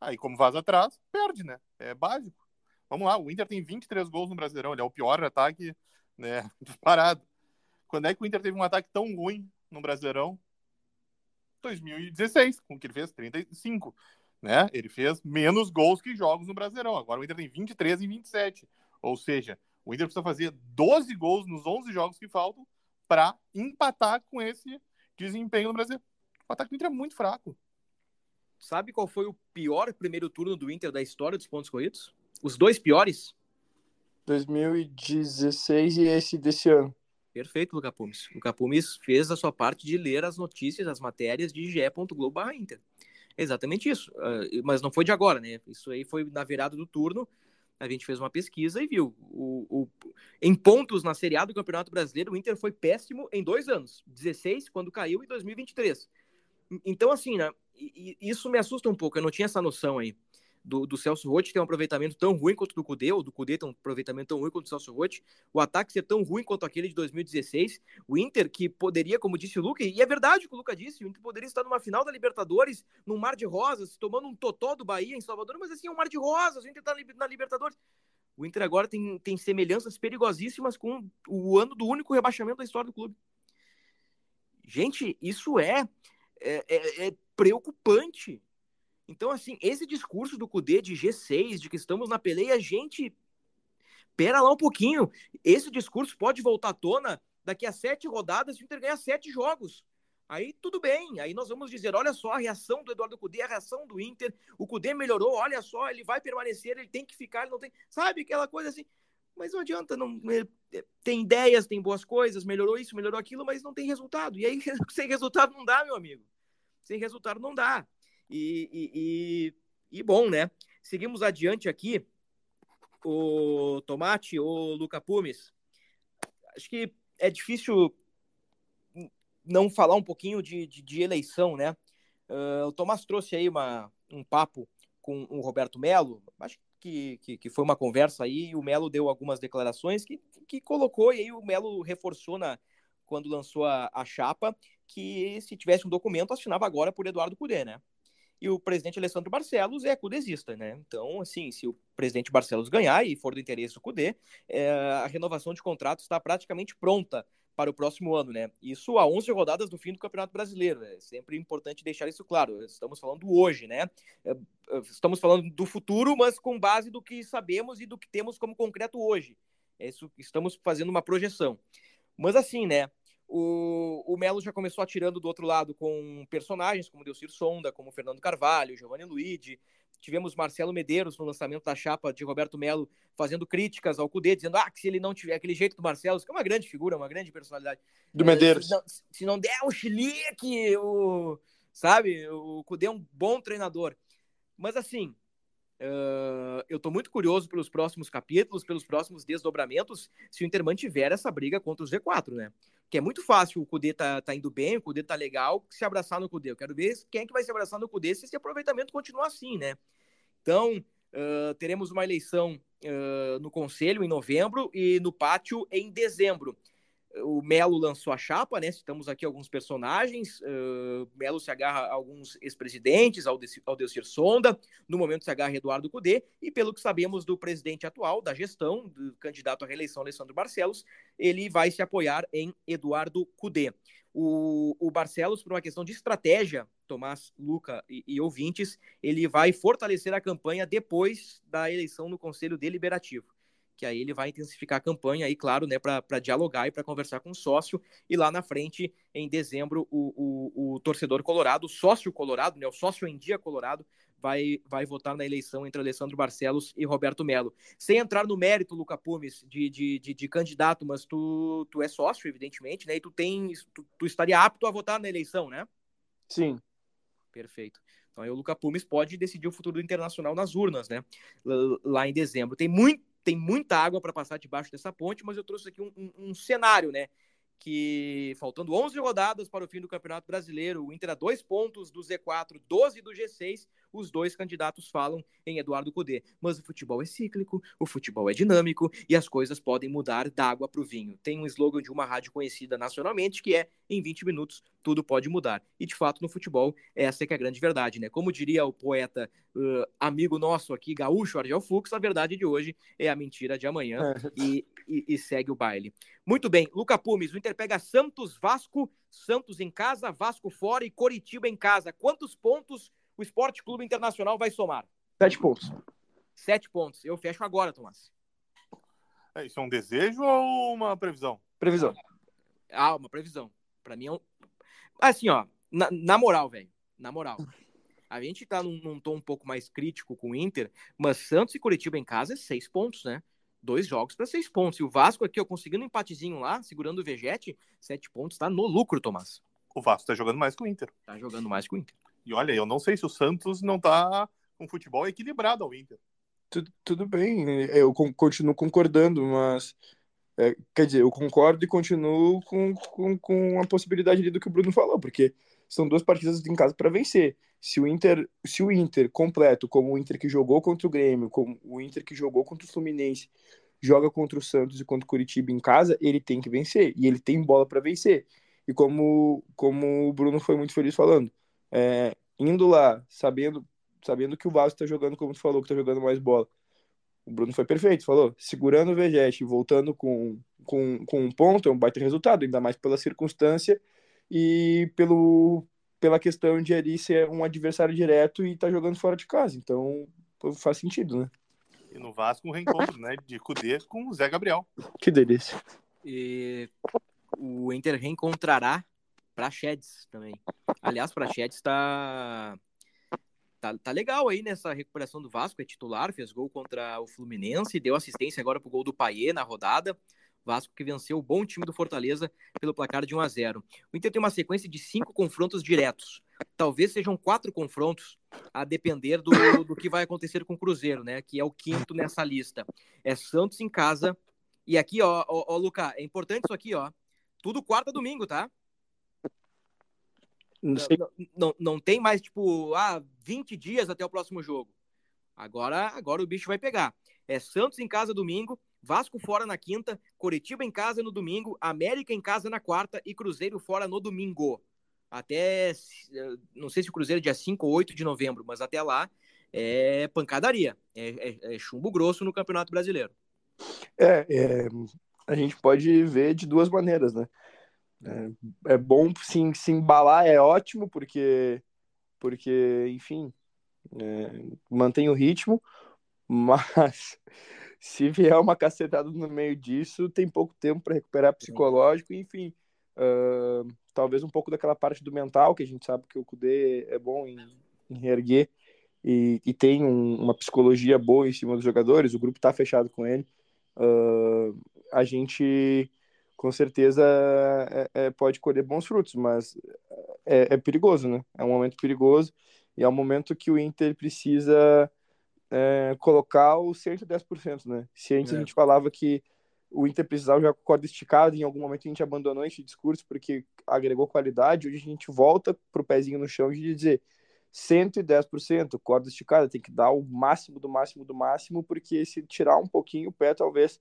Aí, como vaza atrás, perde, né? É básico. Vamos lá, o Inter tem 23 gols no Brasileirão. Ele é o pior ataque né, disparado. Quando é que o Inter teve um ataque tão ruim no Brasileirão? 2016, com que ele fez 35. Né? Ele fez menos gols que jogos no Brasileirão. Agora o Inter tem 23 e 27. Ou seja, o Inter precisa fazer 12 gols nos 11 jogos que faltam para empatar com esse desempenho no Brasil. O ataque do Inter é muito fraco. Sabe qual foi o pior primeiro turno do Inter da história dos pontos corridos? Os dois piores? 2016 e esse desse ano. Perfeito, Luca Pumes. Luca Pumes fez a sua parte de ler as notícias, as matérias de ge.globo.inter. Exatamente isso. Uh, mas não foi de agora, né? Isso aí foi na virada do turno a gente fez uma pesquisa e viu. O, o, em pontos na Série A do Campeonato Brasileiro, o Inter foi péssimo em dois anos. 16, quando caiu, e 2023. Então, assim, né? isso me assusta um pouco. Eu não tinha essa noção aí do, do Celso Rotti ter um aproveitamento tão ruim quanto do Cudê, ou do Cudê ter um aproveitamento tão ruim quanto o Celso Rotti, o ataque ser tão ruim quanto aquele de 2016, o Inter que poderia, como disse o Luca, e é verdade o que o Luca disse, o Inter poderia estar numa final da Libertadores, num mar de rosas, tomando um totó do Bahia em Salvador, mas assim, é um mar de rosas, o Inter está na Libertadores. O Inter agora tem, tem semelhanças perigosíssimas com o ano do único rebaixamento da história do clube. Gente, isso é, é, é, é preocupante. Então, assim, esse discurso do Cudê de G6, de que estamos na peleia, gente, pera lá um pouquinho. Esse discurso pode voltar à tona daqui a sete rodadas se o Inter ganhar sete jogos. Aí tudo bem, aí nós vamos dizer, olha só a reação do Eduardo Cudê, a reação do Inter, o Cudê melhorou, olha só, ele vai permanecer, ele tem que ficar, ele não tem, sabe, aquela coisa assim, mas não adianta, não, é, tem ideias, tem boas coisas, melhorou isso, melhorou aquilo, mas não tem resultado, e aí sem resultado não dá, meu amigo, sem resultado não dá, e, e, e, bom, né? Seguimos adiante aqui. O Tomate, o Luca Pumes. Acho que é difícil não falar um pouquinho de, de, de eleição, né? Uh, o Tomás trouxe aí uma, um papo com o Roberto Melo. Acho que, que, que, foi uma conversa aí. E o Melo deu algumas declarações que, que colocou, e aí o Melo reforçou na, quando lançou a, a chapa que se tivesse um documento, assinava agora por Eduardo Cudê, né? E o presidente Alessandro Barcelos é cudesista, né? Então, assim, se o presidente Barcelos ganhar e for do interesse do Cudê, é, a renovação de contrato está praticamente pronta para o próximo ano, né? Isso a 11 rodadas do fim do Campeonato Brasileiro. É sempre importante deixar isso claro. Estamos falando hoje, né? É, é, estamos falando do futuro, mas com base do que sabemos e do que temos como concreto hoje. É isso, estamos fazendo uma projeção. Mas assim, né? O, o Melo já começou atirando do outro lado com personagens como Delcir Sonda, como Fernando Carvalho, Giovanni Luigi. Tivemos Marcelo Medeiros no lançamento da chapa de Roberto Melo fazendo críticas ao Cudê, dizendo ah, que se ele não tiver aquele jeito do Marcelo, que é uma grande figura, uma grande personalidade. Do Medeiros. Se não, se não der o chilique, o, sabe, o Cudê é um bom treinador. Mas assim, Uh, eu estou muito curioso pelos próximos capítulos, pelos próximos desdobramentos, se o Inter mantiver essa briga contra o Z4, né? Que é muito fácil o Cudê tá, tá indo bem, o Cudê tá legal, se abraçar no Cudê. Eu quero ver quem é que vai se abraçar no Cudê se esse aproveitamento continuar assim, né? Então, uh, teremos uma eleição uh, no Conselho em novembro e no Pátio em dezembro o Melo lançou a chapa, né? Citamos aqui alguns personagens. Uh, Melo se agarra a alguns ex-presidentes, ao Aldelcir Sonda, no momento se agarra Eduardo Cudê, e pelo que sabemos do presidente atual, da gestão, do candidato à reeleição, Alessandro Barcelos, ele vai se apoiar em Eduardo Cudê. O, o Barcelos, por uma questão de estratégia Tomás, Luca e, e, ouvintes, ele vai fortalecer a campanha depois da eleição no Conselho Deliberativo. Que aí ele vai intensificar a campanha aí, claro, né, para dialogar e para conversar com o sócio. E lá na frente, em dezembro, o, o, o torcedor colorado, o sócio colorado, né, o sócio em dia colorado, vai, vai votar na eleição entre Alessandro Barcelos e Roberto Melo. Sem entrar no mérito, Luca Pumes, de, de, de, de, candidato, mas tu, tu é sócio, evidentemente, né? E tu tens, tu, tu estaria apto a votar na eleição, né? Sim. Perfeito. Então aí o Luca Pumes pode decidir o futuro do Internacional nas urnas, né? Lá em dezembro. Tem, muito, tem muita água para passar debaixo dessa ponte, mas eu trouxe aqui um, um, um cenário, né? que faltando 11 rodadas para o fim do Campeonato Brasileiro, o Inter a dois pontos do Z4, 12 do G6, os dois candidatos falam em Eduardo Cudê. Mas o futebol é cíclico, o futebol é dinâmico e as coisas podem mudar da água para o vinho. Tem um slogan de uma rádio conhecida nacionalmente que é: em 20 minutos tudo pode mudar. E de fato, no futebol, essa é que é a grande verdade, né? Como diria o poeta uh, amigo nosso aqui, gaúcho Argel Fux, a verdade de hoje é a mentira de amanhã é. e, e, e segue o baile. Muito bem, Luca Pumes, o Inter pega Santos, Vasco, Santos em casa, Vasco fora e Coritiba em casa. Quantos pontos o Esporte Clube Internacional vai somar? Sete pontos. Sete pontos. Eu fecho agora, Tomás. É, isso é um desejo ou uma previsão? Previsão. Ah, uma previsão. Para mim é um... Assim, ó, na, na moral, velho. Na moral. A gente tá num, num, tom um pouco mais crítico com o Inter, mas Santos e Curitiba em casa é seis pontos, né? Dois jogos para seis pontos. E o Vasco aqui, ó, conseguindo um empatezinho lá, segurando o Vegete, sete pontos, tá no lucro, Tomás. O Vasco tá jogando mais que o Inter. Tá jogando mais que o Inter. E olha, eu não sei se o Santos não tá com futebol equilibrado ao Inter. Tudo, tudo bem, eu continuo concordando, mas. É, quer dizer, eu concordo e continuo com, com, com a possibilidade ali do que o Bruno falou, porque são duas partidas em casa para vencer. Se o Inter, se o Inter completo, como o Inter que jogou contra o Grêmio, como o Inter que jogou contra o Fluminense, joga contra o Santos e contra o Curitiba em casa, ele tem que vencer e ele tem bola para vencer. E como como o Bruno foi muito feliz falando, é, indo lá, sabendo, sabendo que o Vasco está jogando como tu falou, que está jogando mais bola. O Bruno foi perfeito, falou, segurando o Vegete, voltando com, com, com um ponto, é um baita resultado, ainda mais pela circunstância e pelo, pela questão de ali ser um adversário direto e tá jogando fora de casa. Então, faz sentido, né? E no Vasco, um reencontro, né, de Cudê com o Zé Gabriel. Que delícia. E o Inter reencontrará Praxedes também. Aliás, Praxedes está tá, tá legal aí nessa recuperação do Vasco, é titular, fez gol contra o Fluminense, deu assistência agora pro gol do Paier na rodada. Vasco que venceu o bom time do Fortaleza pelo placar de 1 a 0. O Inter tem uma sequência de cinco confrontos diretos. Talvez sejam quatro confrontos, a depender do, do que vai acontecer com o Cruzeiro, né? Que é o quinto nessa lista. É Santos em casa. E aqui, ó, ó, ó Luca, é importante isso aqui, ó. Tudo quarta domingo, tá? Não, não, não, tem mais, tipo, ah, 20 dias até o próximo jogo. Agora, agora o bicho vai pegar. É Santos em casa domingo, Vasco fora na quinta, Coritiba em casa no domingo, América em casa na quarta e Cruzeiro fora no domingo. Até, não sei se o Cruzeiro é dia 5 ou 8 de novembro, mas até lá é pancadaria. É, é, é chumbo grosso no Campeonato Brasileiro. É, é, a gente pode ver de duas maneiras, né? É, é bom se embalar, é ótimo, porque, porque enfim, é, mantém o ritmo, mas se vier uma cacetada no meio disso, tem pouco tempo para recuperar psicológico, enfim, uh, talvez um pouco daquela parte do mental, que a gente sabe que o Kudê é bom em, em reerguer e, e tem um, uma psicologia boa em cima dos jogadores, o grupo está fechado com ele. Uh, a gente com certeza é, é, pode colher bons frutos, mas é, é, perigoso, né? É um momento perigoso e é um momento que o Inter precisa é, colocar o 110%, né? Se antes a é. gente falava que o Inter precisava jogar com corda esticada, em algum momento a gente abandonou esse discurso porque agregou qualidade, hoje a gente volta pro pezinho no chão de dizer 110%, corda esticada, tem que dar o máximo do máximo do máximo, porque se tirar um pouquinho o pé, talvez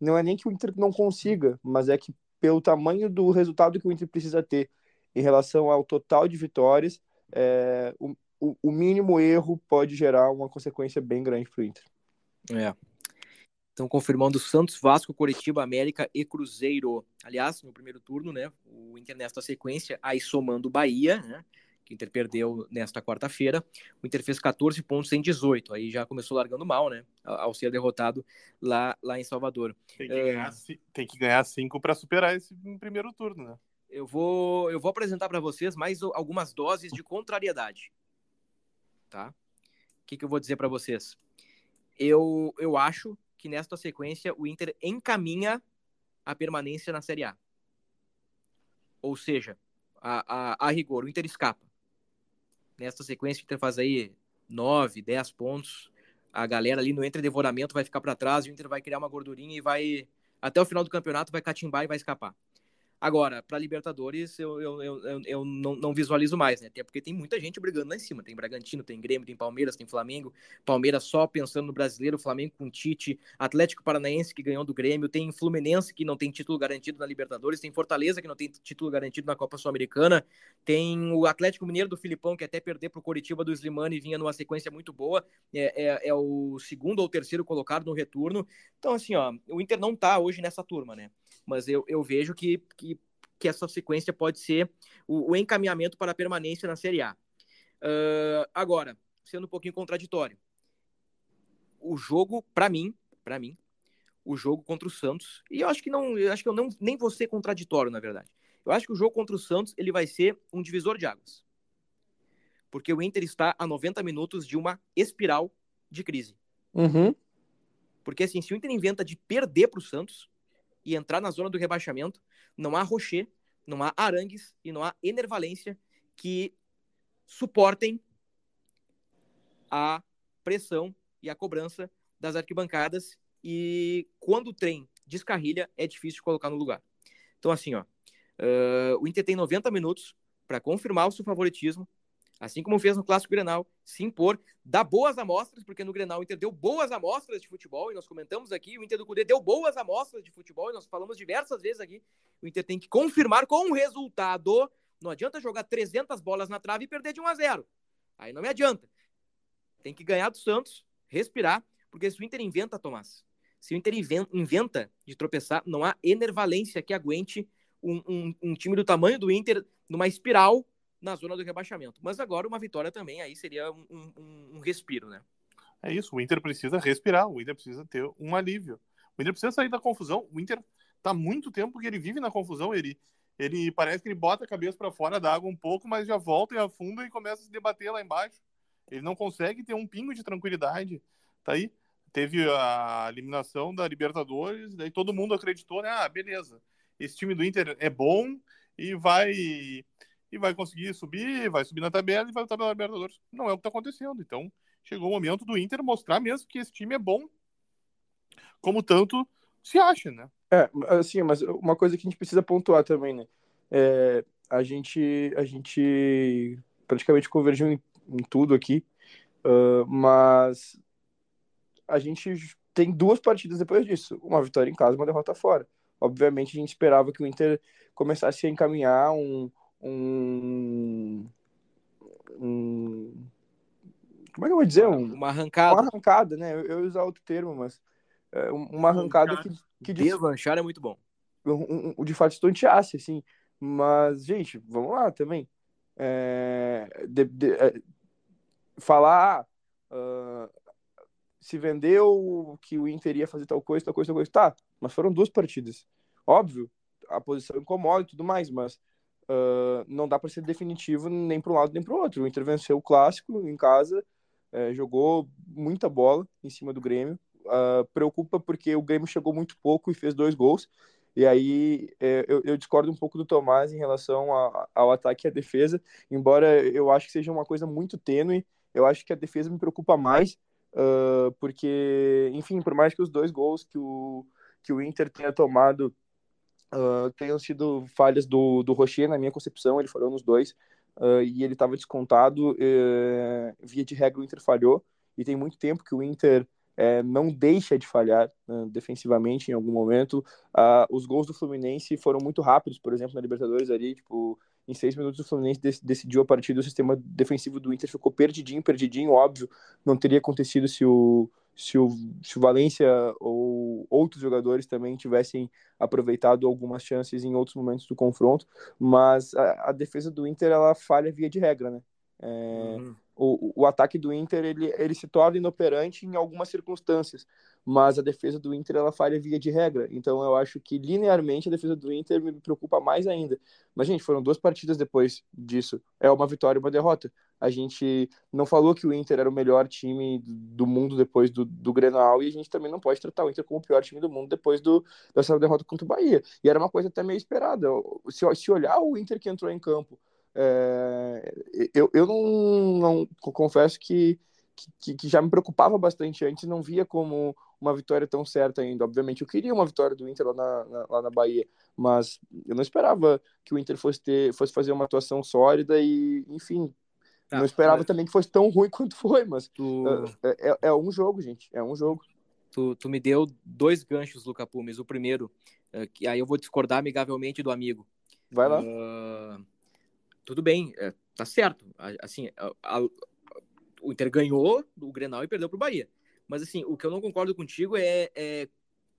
não é nem que o Inter não consiga, mas é que pelo tamanho do resultado que o Inter precisa ter em relação ao total de vitórias, é, o, o, mínimo erro pode gerar uma consequência bem grande para o Inter. É. Então, confirmando Santos, Vasco, Coritiba, América e Cruzeiro. Aliás, no primeiro turno, né, o Inter nesta sequência, aí somando Bahia, né, O Inter perdeu nesta quarta-feira. O Inter fez 14 pontos em 18. Aí já começou largando mal, né? Ao ser derrotado lá, lá em Salvador. Tem que, é... ganhar, tem que ganhar cinco para superar esse primeiro turno, né? Eu vou, eu vou apresentar para vocês mais algumas doses de contrariedade. Tá? O que, que eu vou dizer para vocês? Eu, eu acho que nesta sequência o Inter encaminha a permanência na Série A. Ou seja, a, a, a rigor, o Inter escapa. Nesta sequência, o Inter faz aí 9, 10 pontos. A galera ali no entre devoramento vai ficar para trás, o Inter vai criar uma gordurinha e vai, até o final do campeonato, vai catimbar e vai escapar. Agora, para Libertadores, eu, eu, eu, eu não, não, visualizo mais, né? Até porque tem muita gente brigando lá em cima. Tem Bragantino, tem Grêmio, tem Palmeiras, tem Flamengo. Palmeiras só pensando no brasileiro, Flamengo com Tite, Atlético Paranaense que ganhou do Grêmio, tem Fluminense que não tem título garantido na Libertadores, tem Fortaleza que não tem título garantido na Copa Sul-Americana, tem o Atlético Mineiro do Filipão que até perder para o Coritiba do Slimani vinha numa sequência muito boa, é, é, é o segundo ou terceiro colocado no retorno. Então, assim, ó, o Inter não tá hoje nessa turma, né? Mas eu, eu vejo que, que, que essa sequência pode ser o, o encaminhamento para a permanência na Série A. Uh, agora, sendo um pouquinho contraditório, o jogo, para mim, para mim, o jogo contra o Santos, e eu acho que não, eu acho que eu não, nem vou ser contraditório, na verdade. Eu acho que o jogo contra o Santos ele vai ser um divisor de águas. Porque o Inter está a 90 minutos de uma espiral de crise. Uhum. Porque assim, se o Inter inventa de perder para o Santos, e entrar na zona do rebaixamento, não há Rocher, não há Arangues e não há Enervalência que suportem a pressão e a cobrança das arquibancadas e quando o trem descarrilha é difícil colocar no lugar. Então assim, ó, uh, o Inter tem 90 minutos para confirmar o seu favoritismo, assim como fez no Clássico Grenal, se impor, dar boas amostras, porque no Grenal o Inter deu boas amostras de futebol, e nós comentamos aqui, o Inter do Cudê deu boas amostras de futebol, e nós falamos diversas vezes aqui, o Inter tem que confirmar com o resultado, não adianta jogar 300 bolas na trave e perder de 1 a 0 aí não me adianta. Tem que ganhar do Santos, respirar, porque se o Inter inventa, Tomás, se o Inter inventa de tropeçar, não há enervalência que aguente um, um, um time do tamanho do Inter numa espiral na zona do rebaixamento. Mas agora uma vitória também aí seria um, um, um, respiro, né? É isso, o Inter precisa respirar, o Inter precisa ter um alívio. O Inter precisa sair da confusão. O Inter tá muito tempo que ele vive na confusão, ele ele parece que ele bota a cabeça para fora da água um pouco, mas já volta e afunda e começa a se debater lá embaixo. Ele não consegue ter um pingo de tranquilidade. Tá aí, teve a eliminação da Libertadores, daí todo mundo acreditou, né? Ah, beleza. Esse time do Inter é bom e vai e vai conseguir subir, vai subir na tabela e vai lutar pela Libertadores. Não é o que está acontecendo. Então, chegou o momento do Inter mostrar mesmo que esse time é bom, como tanto se acha, né? É, assim, mas uma coisa que a gente precisa pontuar também, né? É, a gente, a gente praticamente convergiu em, em tudo aqui, uh, mas a gente tem duas partidas depois disso, uma vitória em casa e uma derrota fora. Obviamente a gente esperava que o Inter começasse a encaminhar um, um, um como é que eu vou dizer? Um, uma arrancada. Uma arrancada, né? Eu, eu usar outro termo, mas é, uma arrancada que, que deslanchar é muito bom. Um, um, de fato estonteasse, assim. Mas, gente, vamos lá também. É, de, de, é, falar uh, se vendeu que o Inter ia fazer tal coisa, tal coisa, tal coisa. Tá, mas foram duas partidas. Óbvio, a posição incomoda e tudo mais, mas uh, não dá para ser definitivo nem para um lado nem para o outro. O Inter venceu o clássico em casa, uh, jogou muita bola em cima do Grêmio. Uh, preocupa porque o Grêmio chegou muito pouco e fez dois gols. E aí é, eu, eu, discordo um pouco do Tomás em relação a, ao ataque e à defesa, embora eu acho que seja uma coisa muito tênue. Eu acho que a defesa me preocupa mais, uh, porque, enfim, por mais que os dois gols que o, que o Inter tenha tomado uh, tenham sido falhas do, do Rocher, na minha concepção, ele falhou nos dois, uh, e ele estava descontado, uh, via de regra o Inter falhou, e tem muito tempo que o Inter eh, não deixa de falhar né, defensivamente em algum momento. os gols do Fluminense foram muito rápidos, por exemplo, na Libertadores ali, tipo, em seis minutos o Fluminense decidiu a partida, o sistema defensivo do Inter ficou perdidinho, perdidinho, óbvio, não teria acontecido se o, se o, se o Valência ou outros jogadores também tivessem aproveitado algumas chances em outros momentos do confronto, mas a, a defesa do Inter ela falha via de regra, né? É, uhum. O, o ataque do Inter ele, ele se torna inoperante em algumas circunstâncias, mas a defesa do Inter ela falha via de regra. Então eu acho que linearmente a defesa do Inter me preocupa mais ainda. Mas gente, foram duas partidas depois disso. É uma vitória e uma derrota. A gente não falou que o Inter era o melhor time do mundo depois do, do Grenal e a gente também não pode tratar o Inter como o pior time do mundo depois do, dessa derrota contra o Bahia. E era uma coisa até meio esperada. Se, se olhar o Inter que entrou em campo, é, eu, eu não, não confesso que que, que, já me preocupava bastante antes, não via como uma vitória tão certa ainda. Obviamente, eu queria uma vitória do Inter lá na, na, lá na Bahia, mas eu não esperava que o Inter fosse, ter, fosse fazer uma atuação sólida e, enfim, tá, não esperava mas... também que fosse tão ruim quanto foi, mas tu... é, é, é, um jogo, gente, é um jogo. Tu, tu me deu dois ganchos, Luca Pumes. O primeiro, uh, que aí eu vou discordar amigavelmente do amigo. Vai lá. Uh, tudo bem, é, tá certo. Assim, a, a, o Inter ganhou do Grenal e perdeu para o Bahia. Mas assim, o que eu não concordo contigo é, é,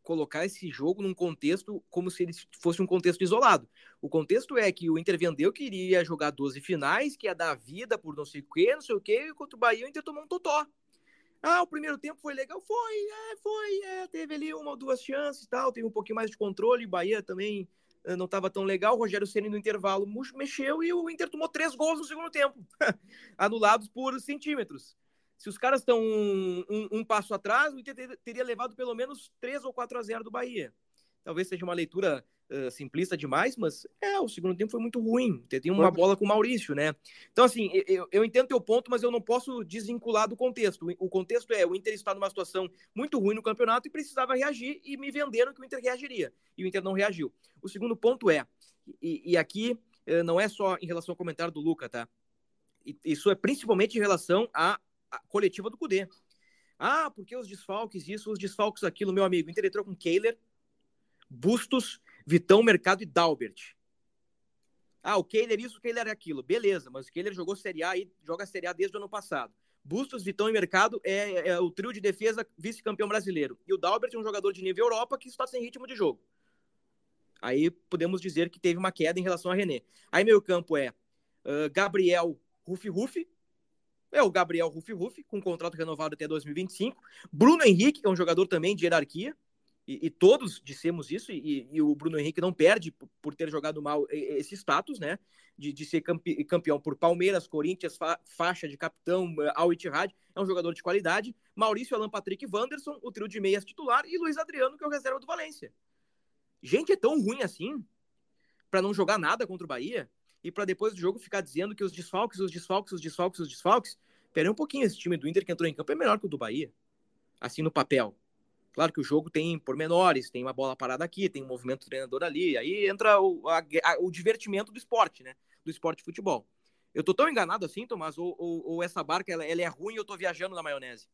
colocar esse jogo num contexto como se ele fosse um contexto isolado. O contexto é que o Inter vendeu que iria jogar 12 finais, que ia dar vida por não sei o quê, não sei o quê, enquanto o Bahia o Inter tomou um totó. Ah, o primeiro tempo foi legal? Foi, é, foi, é, teve ali uma ou duas chances tal, teve um pouquinho mais de controle, o Bahia também não estava tão legal. O Rogério Ceni no intervalo mexeu e o Inter tomou três gols no segundo tempo, anulados por centímetros. Se os caras estão um, um, um, passo atrás, o Inter teria levado pelo menos 3 ou 4 a 0 do Bahia. Talvez seja uma leitura uh, simplista demais, mas é, o segundo tempo foi muito ruim. Tem uma bola com o Maurício, né? Então, assim, eu, eu entendo teu ponto, mas eu não posso desvincular do contexto. O contexto é, o Inter está numa situação muito ruim no campeonato e precisava reagir, e me venderam que o Inter reagiria. E o Inter não reagiu. O segundo ponto é, e, e aqui uh, não é só em relação ao comentário do Luca, tá? Isso é principalmente em relação a coletiva do Cudê. Ah, porque os desfalques, isso, os desfalques, aquilo, meu amigo. O Inter entrou com Kehler, Bustos, Vitão, Mercado e Dalbert. Ah, o Kehler isso, o Kehler é aquilo. Beleza, mas o Kehler jogou Série A e joga Série A desde o ano passado. Bustos, Vitão e Mercado é, é o trio de defesa vice-campeão brasileiro. E o Dalbert é um jogador de nível Europa que está sem ritmo de jogo. Aí podemos dizer que teve uma queda em relação a René. Aí meio campo é uh, Gabriel Rufi Rufi, é o Gabriel Rufi Rufi, com contrato renovado até 2025. Bruno Henrique, que é um jogador também de hierarquia, e, e todos dissemos isso, e, e, o Bruno Henrique não perde por ter jogado mal esse status, né? De, de ser campe, campeão por Palmeiras, Corinthians, fa, faixa de capitão, eh, Al Ittihad, é um jogador de qualidade. Maurício, Alan Patrick Wanderson, o trio de meias titular, e Luiz Adriano, que é o reserva do Valência. Gente, é tão ruim assim para não jogar nada contra o Bahia? e para depois do jogo ficar dizendo que os desfalques, os desfalques, os desfalques, os desfalques. Peraí um pouquinho, esse time do Inter que entrou em campo é melhor que o do Bahia. Assim no papel. Claro que o jogo tem pormenores, tem uma bola parada aqui, tem um movimento do treinador ali, aí entra o, a, a, o divertimento do esporte, né? Do esporte de futebol. Eu tô tão enganado assim, Tomás, ou, ou, ou essa barca ela, ela, é ruim e eu tô viajando na maionese?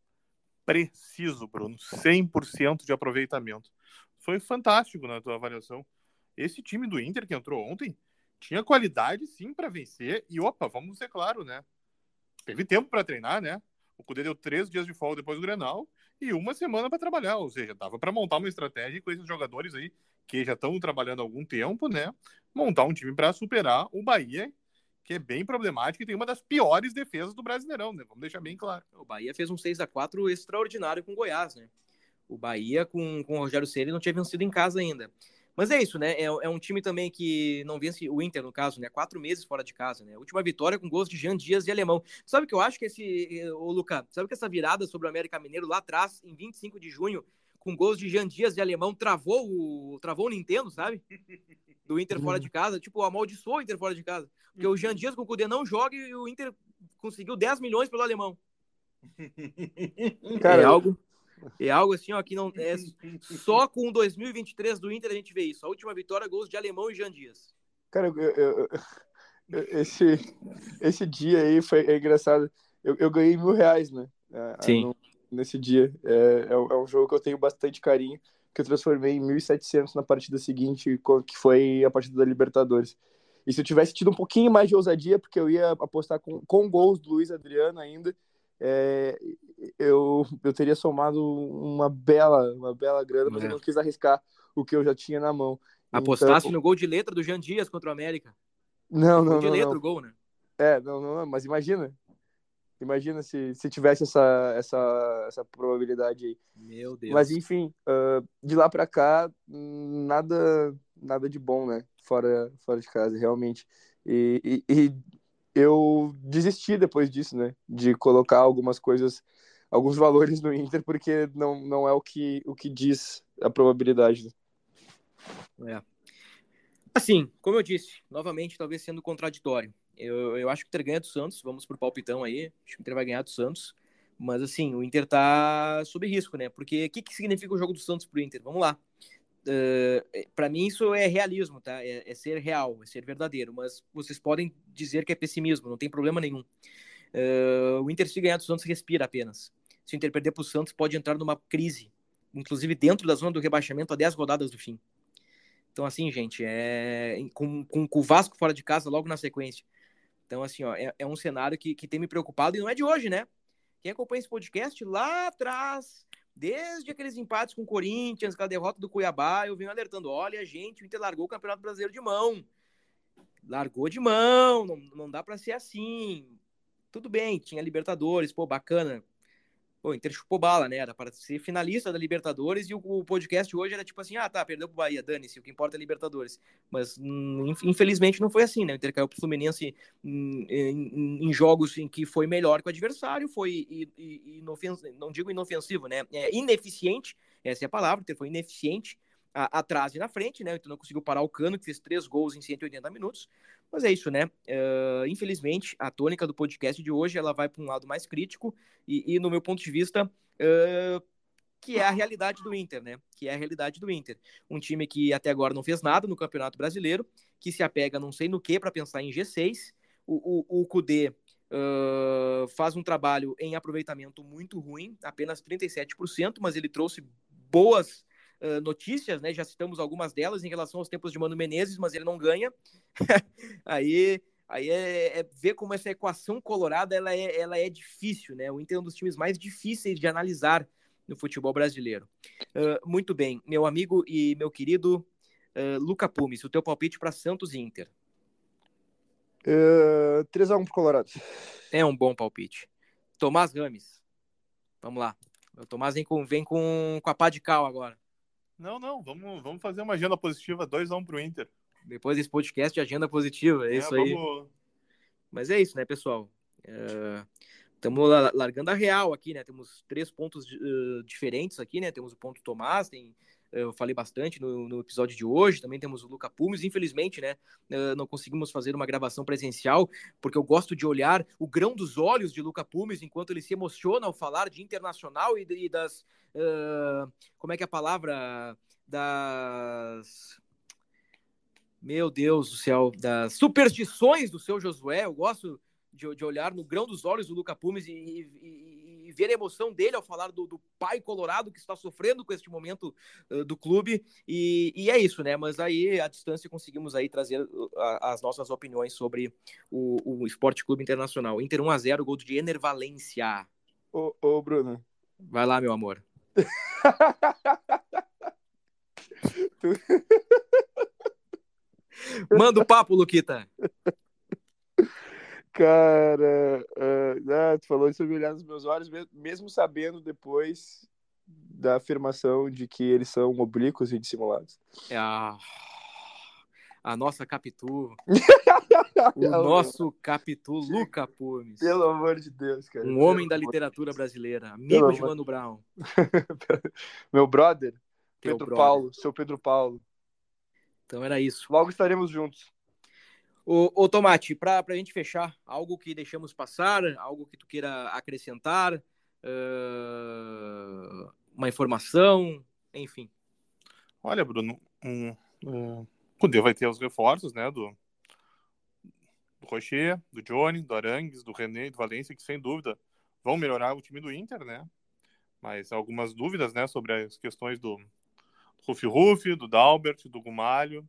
Preciso, Bruno. 100% de aproveitamento. Foi fantástico na tua avaliação. Esse time do Inter que entrou ontem, tinha qualidade sim para vencer. E opa, vamos ser claro, né? Teve tempo para treinar, né? O Cudê deu três dias de folga depois do Grenal e uma semana para trabalhar, ou seja, dava para montar uma estratégia com esses jogadores aí que já estão trabalhando há algum tempo, né? Montar um time para superar o Bahia, que é bem problemático e tem uma das piores defesas do Brasileirão, né? Vamos deixar bem claro. O Bahia fez um 6 a 4 extraordinário com o Goiás, né? O Bahia com, com o Rogério Ceni não tinha vencido em casa ainda. Mas é isso, né? É, é, um time também que não vence o Inter, no caso, né? Quatro meses fora de casa, né? Última vitória com gols de Jean Dias e Alemão. Sabe o que eu acho que esse. Ô, Luca, sabe que essa virada sobre o América Mineiro lá atrás, em 25 de junho, com gols de Jean Dias e Alemão, travou o, travou o Nintendo, sabe? Do Inter fora de casa. Tipo, amaldiçoou o Inter fora de casa. Porque o Jean Dias com o Cudê não joga e o Inter conseguiu 10 milhões pelo alemão. Cara, é algo. É algo assim, ó, que não é só com 2023 do Inter a gente vê isso. A última vitória, gols de Alemão e Jean Dias. Cara, eu, eu, eu, esse, esse dia aí foi é engraçado. Eu, ganhei mil reais, né? É, Sim. No, nesse dia. É, é, um jogo que eu tenho bastante carinho, que eu transformei em 1.700 na partida seguinte, que foi a partida da Libertadores. E se eu tivesse tido um pouquinho mais de ousadia, porque eu ia apostar com, com gols do Luiz Adriano ainda, é, eu, eu teria somado uma bela, uma bela grana, mas é. eu não quis arriscar o que eu já tinha na mão. Apostasse então... no gol de letra do Jean Dias contra o América. Não, não, gol de não. letra não. o gol, né? É, não, não, mas imagina. Imagina se, se tivesse essa, essa, essa probabilidade aí. Meu Deus. Mas enfim, uh, de lá para cá, nada nada de bom, né? Fora, fora de casa, realmente. E, e, e, eu desisti depois disso, né? De colocar algumas coisas, alguns valores no Inter, porque não, não é o que, o que diz a probabilidade. É. Assim, como eu disse, novamente, talvez sendo contraditório. Eu, eu acho que o Inter ganha do Santos, vamos pro palpitão aí. Acho que o Inter vai ganhar do Santos. Mas assim, o Inter tá sob risco, né? Porque o que, que significa o jogo do Santos pro Inter? Vamos lá. Uh, para mim isso é realismo, tá? É, é, ser real, é ser verdadeiro. Mas vocês podem dizer que é pessimismo, não tem problema nenhum. Uh, o Inter se ganhar do Santos respira apenas. Se o Inter perder para o Santos pode entrar numa crise, inclusive dentro da zona do rebaixamento a 10 rodadas do fim. Então assim, gente, é com, com, com o Vasco fora de casa logo na sequência. Então assim, ó, é, é um cenário que, que tem me preocupado e não é de hoje, né? Quem acompanha esse podcast lá atrás Desde aqueles empates com o Corinthians, aquela derrota do Cuiabá, eu venho alertando: olha, gente, o Inter largou o Campeonato Brasileiro de mão. Largou de mão, não, não dá para ser assim. Tudo bem, tinha Libertadores, pô, bacana. Pô, Inter chupou bala, né? Era para ser finalista da Libertadores e o, o, podcast hoje era tipo assim: ah, tá, perdeu pro Bahia, dane-se, o que importa é Libertadores. Mas hum, infelizmente não foi assim, né? O Inter caiu pro Fluminense em, em, jogos em que foi melhor que o adversário, foi inofensivo, não digo inofensivo, né? É ineficiente, essa é a palavra, o Inter foi ineficiente atrás e na frente, né? Então não conseguiu parar o Cano, que fez três gols em 180 minutos. Mas é isso, né? Uh, infelizmente, a tônica do podcast de hoje ela vai para um lado mais crítico e, e no meu ponto de vista, uh, que é a realidade do Inter, né? Que é a realidade do Inter. Um time que até agora não fez nada no Campeonato Brasileiro, que se apega não sei no que para pensar em G6. O, o, o Kudê uh, faz um trabalho em aproveitamento muito ruim, apenas 37%, mas ele trouxe boas uh, notícias, né? Já citamos algumas delas em relação aos tempos de Mano Menezes, mas ele não ganha. aí aí é, é, ver como essa equação colorada ela é, ela é difícil, né? O Inter é um dos times mais difíceis de analisar no futebol brasileiro. Uh, muito bem, meu amigo e meu querido uh, Luca Pumes, o teu palpite para Santos e Inter? Uh, 3x1 pro Colorado. É um bom palpite. Tomás Rames. Vamos lá. O Tomás vem com, vem com, com a pá de cal agora. Não, não, vamos, vamos fazer uma agenda positiva, 2x1 um pro Inter. Depois desse podcast de agenda positiva, é, é isso aí. Vamos... Mas é isso, né, pessoal? Estamos uh, largando a real aqui, né? Temos três pontos uh, diferentes aqui, né? Temos o ponto Tomás, tem eu falei bastante no, no, episódio de hoje. Também temos o Luca Pumes. Infelizmente, né, não conseguimos fazer uma gravação presencial, porque eu gosto de olhar o grão dos olhos de Luca Pumes enquanto ele se emociona ao falar de internacional e, e das. Uh, como é que é a palavra? Das. Meu Deus do céu, das superstições do seu Josué. Eu gosto de, de olhar no grão dos olhos do Luca Pumes e, e e ver a emoção dele ao falar do, do pai colorado que está sofrendo com este momento uh, do clube. E, e, é isso, né? Mas aí, à distância, conseguimos aí trazer as nossas opiniões sobre o, o Esporte Clube Internacional. Inter 1x0, gol de Ener Valência. Ô, ô, Bruno. Vai lá, meu amor. Manda o papo, Luquita. Cara, uh, tu falou sobre olhar nos meus olhos, mesmo sabendo depois da afirmação de que eles são oblíquos e dissimulados. É a, a nossa Capitu. o nosso Capitu, Luca Pumes. Pelo amor de Deus, cara. Um homem da literatura brasileira, amigo de Mano Brown. Meu brother, Teu Pedro brother. Paulo, seu Pedro Paulo. Então era isso. Logo estaremos juntos. Ô, ô Tomate, para a gente fechar, algo que deixamos passar, algo que tu queira acrescentar, uh, uma informação, enfim. Olha, Bruno, um, um, o Cudê vai ter os reforços, né, do, do Rocher, do Johnny, do Arangues, do René, do Valência, que sem dúvida vão melhorar o time do Inter, né? Mas algumas dúvidas, né, sobre as questões do Rufi Rufi, do Dalbert, do Gumalho,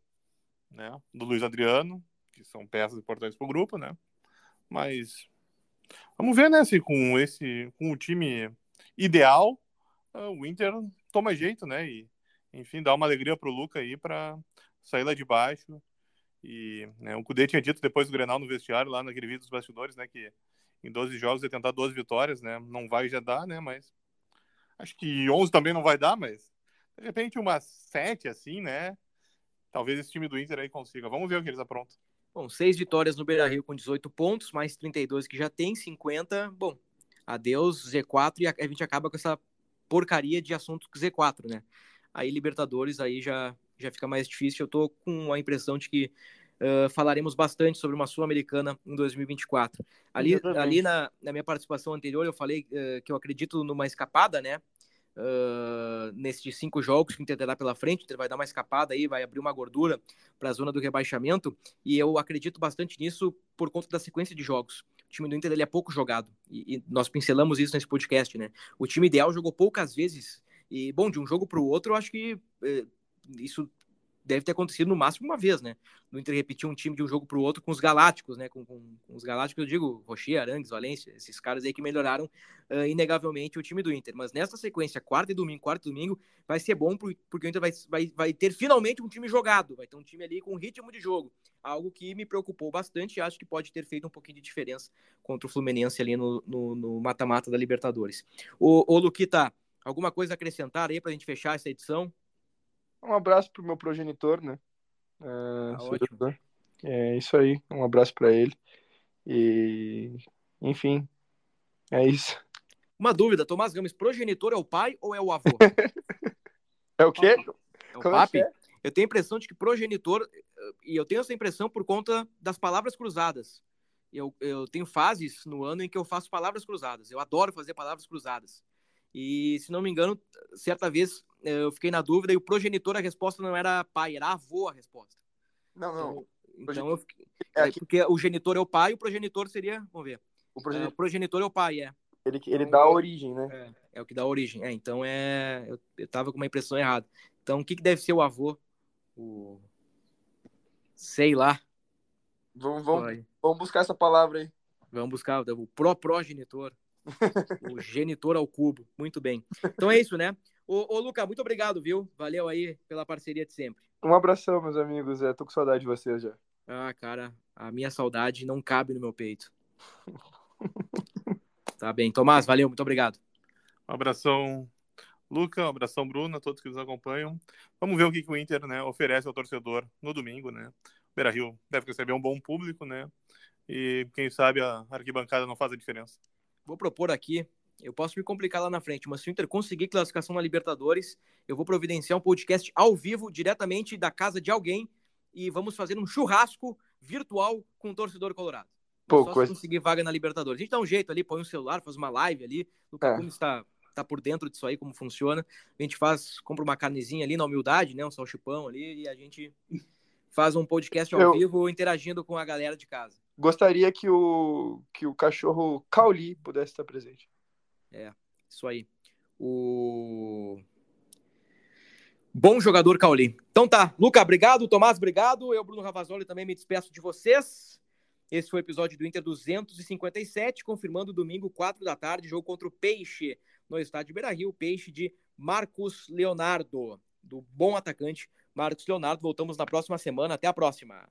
né, do Luiz Adriano, que são peças importantes para o grupo, né? Mas Vamos ver, né, se com esse, com o time ideal, ah, o Inter toma jeito, né? E, enfim, dá uma alegria pro Luca aí para sair lá de baixo. E né, o Cudê tinha dito depois do Grenal no vestiário, lá naquele vídeo dos bastidores, né, que em 12 jogos ia tentar 12 vitórias, né? Não vai já dar, né? Mas acho que 11 também não vai dar, mas de repente umas 7 assim, né? Talvez esse time do Inter aí consiga. Vamos ver o que eles aprontam. Bom, seis vitórias no Beira-Rio com 18 pontos, mais 32 que já tem, 50. Bom, adeus Z4 e a gente acaba com essa porcaria de assunto Z4, né? Aí Libertadores aí já já fica mais difícil. Eu tô com a impressão de que uh, falaremos bastante sobre uma Sul-Americana em 2024. Ali, ali na, na, minha participação anterior, eu falei uh, que eu acredito numa escapada, né? Uh, nesses cinco jogos que o Inter terá pela frente, Inter vai dar uma escapada aí, vai abrir uma gordura para a zona do rebaixamento, e eu acredito bastante nisso por conta da sequência de jogos. O time do Inter ele é pouco jogado, e, e nós pincelamos isso nesse podcast, né? O time ideal jogou poucas vezes, e bom, de um jogo para o outro, eu acho que eh, isso deve ter acontecido no máximo uma vez, né? No Inter repetir um time de um jogo para o outro com os Galácticos, né? Com, com, com, os Galácticos, eu digo, Rocher, Arangues, Valência, esses caras aí que melhoraram uh, inegavelmente o time do Inter. Mas nessa sequência, quarta e domingo, quarta e domingo, vai ser bom porque o Inter vai, vai, vai ter finalmente um time jogado, vai ter um time ali com ritmo de jogo. Algo que me preocupou bastante e acho que pode ter feito um pouquinho de diferença contra o Fluminense ali no mata-mata da Libertadores. O, o Luquita, alguma coisa a acrescentar aí para a gente fechar essa edição? Um abraço pro meu progenitor, né? É, ah, é isso aí, um abraço para ele. E, enfim, é isso. Uma dúvida, Tomás Gomes, progenitor é o pai ou é o avô? é o quê? É o Como papi? É? Eu tenho a impressão de que progenitor, e eu tenho essa impressão por conta das palavras cruzadas. Eu, eu tenho fases no ano em que eu faço palavras cruzadas. Eu adoro fazer palavras cruzadas. E, se não me engano, certa vez eu fiquei na dúvida e o progenitor, a resposta não era pai, era avô a resposta. Não, não. Então, então eu fiquei, é aqui... Porque o genitor é o pai, o progenitor seria. Vamos ver. O progenitor, é, o progenitor é o pai, é. Ele, ele então, dá a origem, né? É, é, o que dá a origem. É, então é. Eu, eu tava com uma impressão errada. Então, o que, que deve ser o avô? O. Sei lá. Vamos, vamos, vamos buscar essa palavra aí. Vamos buscar o pró-progenitor. o genitor ao cubo. Muito bem. Então é isso, né? Ô, ô Luca, muito obrigado, viu? Valeu aí pela parceria de sempre. Um abração, meus amigos. É, tô com saudade de vocês já. Ah, cara, a minha saudade não cabe no meu peito. tá bem. Tomás, valeu, muito obrigado. Um abração, Luca, um abração, Bruno, a todos que nos acompanham. Vamos ver o que, que o Inter né, oferece ao torcedor no domingo, né? O Beira Rio deve receber um bom público, né? E quem sabe a arquibancada não faz a diferença vou propor aqui, eu posso me complicar lá na frente, mas se o Inter conseguir classificação na Libertadores, eu vou providenciar um podcast ao vivo, diretamente da casa de alguém, e vamos fazer um churrasco virtual com o torcedor colorado. Pô, Só coisa... se conseguir vaga na Libertadores. A gente dá um jeito ali, põe um celular, faz uma live ali, o é. como está tá por dentro disso aí, como funciona. A gente faz, compra uma carnezinha ali na humildade, né, um salchipão ali, e a gente faz um podcast ao eu... vivo interagindo com a galera de casa gostaria que o, que o cachorro Cauli pudesse estar presente. É, isso aí. O bom jogador Cauli. Então tá, Luca, obrigado, Tomás, obrigado. Eu, Bruno Ravazoli, também me despeço de vocês. Esse foi o episódio do Inter 257, confirmando domingo, 4 da tarde, jogo contra o Peixe, no estádio Beira Rio, Peixe de Marcos Leonardo, do bom atacante Marcos Leonardo. Voltamos na próxima semana. Até a próxima.